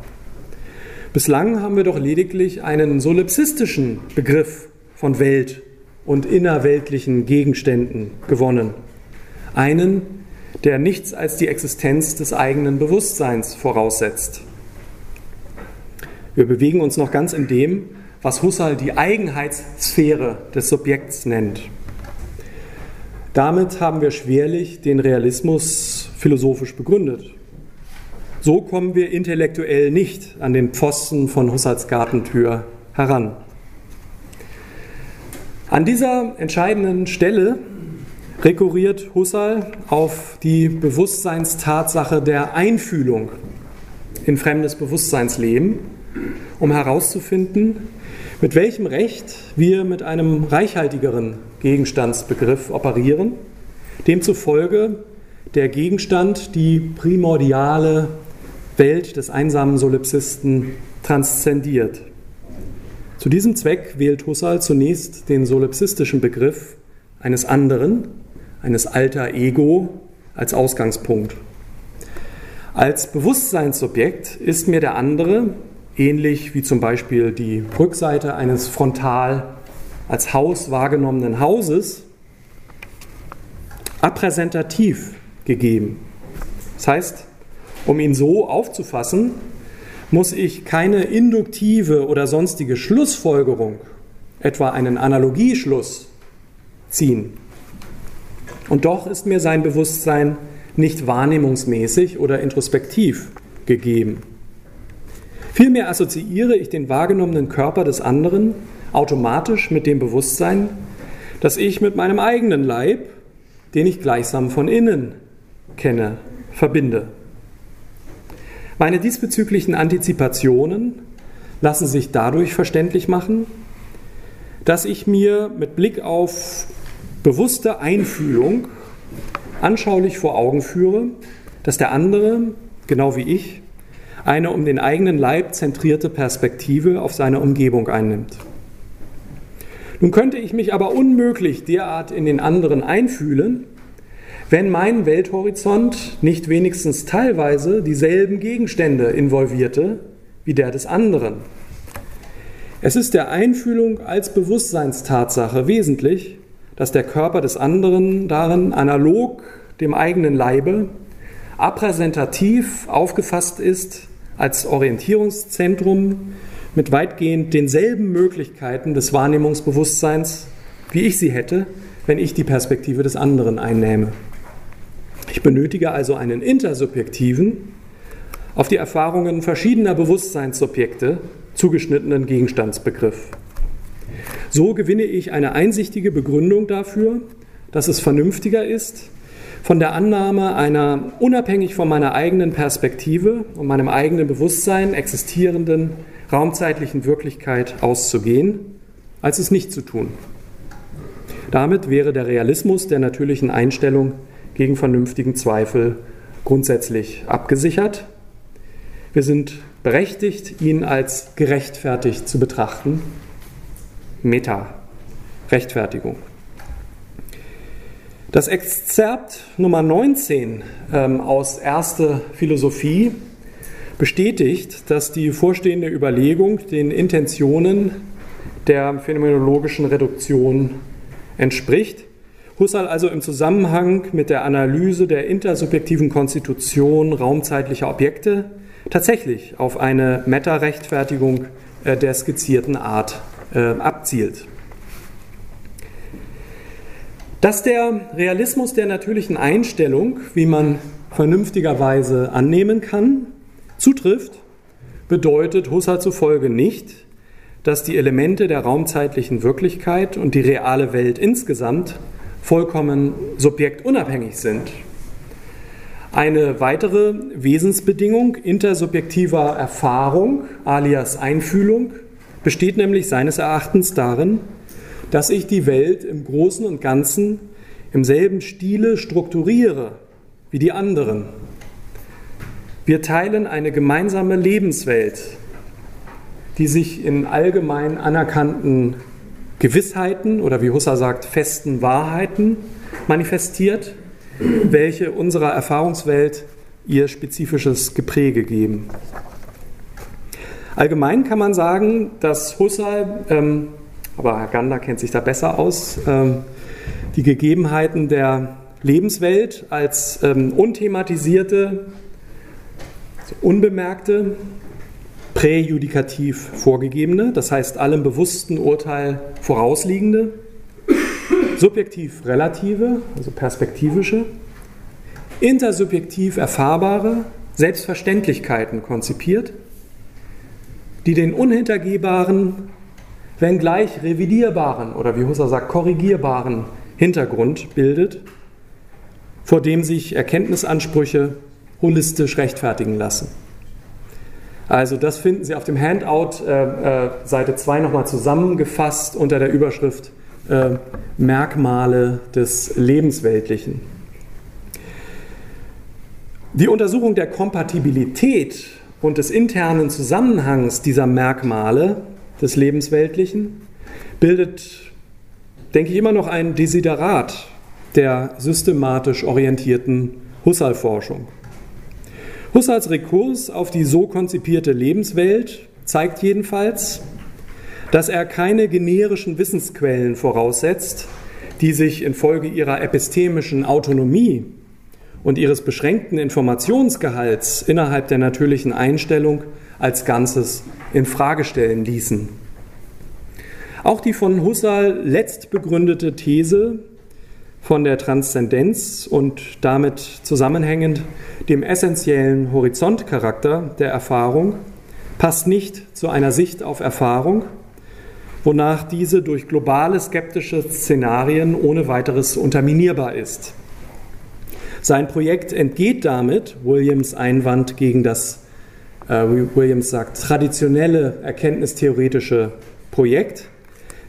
Bislang haben wir doch lediglich einen solipsistischen Begriff von Welt und innerweltlichen Gegenständen gewonnen. Einen, der nichts als die Existenz des eigenen Bewusstseins voraussetzt. Wir bewegen uns noch ganz in dem, was Husserl die Eigenheitssphäre des Subjekts nennt. Damit haben wir schwerlich den Realismus philosophisch begründet. So kommen wir intellektuell nicht an den Pfosten von Husserls Gartentür heran. An dieser entscheidenden Stelle rekurriert Husserl auf die Bewusstseinstatsache der Einfühlung in fremdes Bewusstseinsleben, um herauszufinden, mit welchem Recht wir mit einem reichhaltigeren Gegenstandsbegriff operieren, demzufolge der Gegenstand die primordiale Welt des einsamen Solipsisten transzendiert. Zu diesem Zweck wählt Husserl zunächst den solipsistischen Begriff eines anderen, eines alter Ego, als Ausgangspunkt. Als Bewusstseinsobjekt ist mir der andere, ähnlich wie zum Beispiel die Rückseite eines frontal als Haus wahrgenommenen Hauses, appräsentativ gegeben. Das heißt, um ihn so aufzufassen, muss ich keine induktive oder sonstige Schlussfolgerung, etwa einen Analogieschluss, ziehen. Und doch ist mir sein Bewusstsein nicht wahrnehmungsmäßig oder introspektiv gegeben. Vielmehr assoziiere ich den wahrgenommenen Körper des anderen automatisch mit dem Bewusstsein, dass ich mit meinem eigenen Leib, den ich gleichsam von innen kenne, verbinde. Meine diesbezüglichen Antizipationen lassen sich dadurch verständlich machen, dass ich mir mit Blick auf bewusste Einfühlung anschaulich vor Augen führe, dass der andere, genau wie ich, eine um den eigenen Leib zentrierte Perspektive auf seine Umgebung einnimmt. Nun könnte ich mich aber unmöglich derart in den anderen einfühlen, wenn mein Welthorizont nicht wenigstens teilweise dieselben Gegenstände involvierte wie der des anderen. Es ist der Einfühlung als Bewusstseinstatsache wesentlich, dass der Körper des anderen darin analog dem eigenen Leibe appräsentativ aufgefasst ist als Orientierungszentrum mit weitgehend denselben Möglichkeiten des Wahrnehmungsbewusstseins, wie ich sie hätte, wenn ich die Perspektive des anderen einnähme. Ich benötige also einen intersubjektiven, auf die Erfahrungen verschiedener Bewusstseinssubjekte zugeschnittenen Gegenstandsbegriff. So gewinne ich eine einsichtige Begründung dafür, dass es vernünftiger ist, von der Annahme einer unabhängig von meiner eigenen Perspektive und meinem eigenen Bewusstsein existierenden raumzeitlichen Wirklichkeit auszugehen, als es nicht zu tun. Damit wäre der Realismus der natürlichen Einstellung gegen vernünftigen Zweifel grundsätzlich abgesichert. Wir sind berechtigt, ihn als gerechtfertigt zu betrachten. Meta, Rechtfertigung. Das Exzerpt Nummer 19 ähm, aus Erste Philosophie bestätigt, dass die vorstehende Überlegung den Intentionen der phänomenologischen Reduktion entspricht. Husserl also im Zusammenhang mit der Analyse der intersubjektiven Konstitution raumzeitlicher Objekte tatsächlich auf eine Meta-Rechtfertigung äh, der skizzierten Art äh, abzielt. Dass der Realismus der natürlichen Einstellung, wie man vernünftigerweise annehmen kann, zutrifft, bedeutet Husserl zufolge nicht, dass die Elemente der raumzeitlichen Wirklichkeit und die reale Welt insgesamt vollkommen subjektunabhängig sind. Eine weitere Wesensbedingung intersubjektiver Erfahrung alias Einfühlung besteht nämlich seines Erachtens darin, dass ich die Welt im Großen und Ganzen im selben Stile strukturiere wie die anderen. Wir teilen eine gemeinsame Lebenswelt, die sich in allgemein anerkannten Gewissheiten oder wie Husserl sagt, festen Wahrheiten manifestiert, welche unserer Erfahrungswelt ihr spezifisches Gepräge geben. Allgemein kann man sagen, dass Husserl ähm, aber Herr Gander kennt sich da besser aus, ähm, die Gegebenheiten der Lebenswelt als ähm, unthematisierte, unbemerkte, präjudikativ vorgegebene, das heißt allem bewussten Urteil vorausliegende, subjektiv relative, also perspektivische, intersubjektiv erfahrbare Selbstverständlichkeiten konzipiert, die den unhintergehbaren, wenngleich revidierbaren oder wie Husserl sagt, korrigierbaren Hintergrund bildet, vor dem sich Erkenntnisansprüche holistisch rechtfertigen lassen. Also das finden Sie auf dem Handout äh, äh, Seite 2 nochmal zusammengefasst unter der Überschrift äh, Merkmale des Lebensweltlichen. Die Untersuchung der Kompatibilität und des internen Zusammenhangs dieser Merkmale des Lebensweltlichen bildet, denke ich, immer noch ein Desiderat der systematisch orientierten Husserl-Forschung. Husserls Rekurs auf die so konzipierte Lebenswelt zeigt jedenfalls, dass er keine generischen Wissensquellen voraussetzt, die sich infolge ihrer epistemischen Autonomie und ihres beschränkten Informationsgehalts innerhalb der natürlichen Einstellung als Ganzes in Frage stellen ließen. Auch die von Husserl letzt begründete These von der Transzendenz und damit zusammenhängend dem essentiellen Horizontcharakter der Erfahrung passt nicht zu einer Sicht auf Erfahrung, wonach diese durch globale skeptische Szenarien ohne weiteres unterminierbar ist. Sein Projekt entgeht damit Williams Einwand gegen das, äh, Williams sagt, traditionelle erkenntnistheoretische Projekt,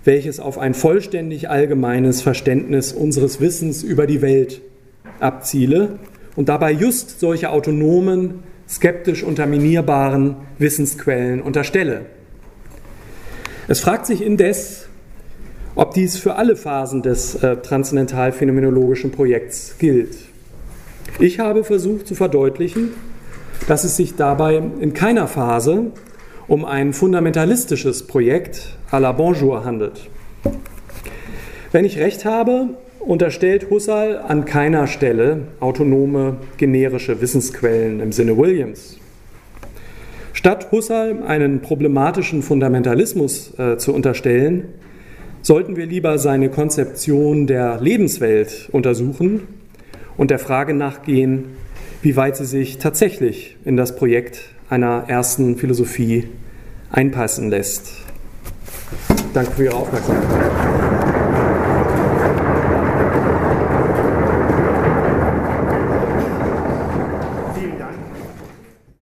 welches auf ein vollständig allgemeines Verständnis unseres Wissens über die Welt abziele und dabei just solche autonomen, skeptisch unterminierbaren Wissensquellen unterstelle. Es fragt sich indes, ob dies für alle Phasen des äh, transzendental-phänomenologischen Projekts gilt. Ich habe versucht zu verdeutlichen, dass es sich dabei in keiner Phase um ein fundamentalistisches Projekt à la Bonjour handelt. Wenn ich recht habe, unterstellt Husserl an keiner Stelle autonome generische Wissensquellen im Sinne Williams. Statt Husserl einen problematischen Fundamentalismus äh, zu unterstellen, sollten wir lieber seine Konzeption der Lebenswelt untersuchen und der Frage nachgehen, wie weit sie sich tatsächlich in das Projekt einer ersten Philosophie einpassen lässt. Danke für Ihre Aufmerksamkeit.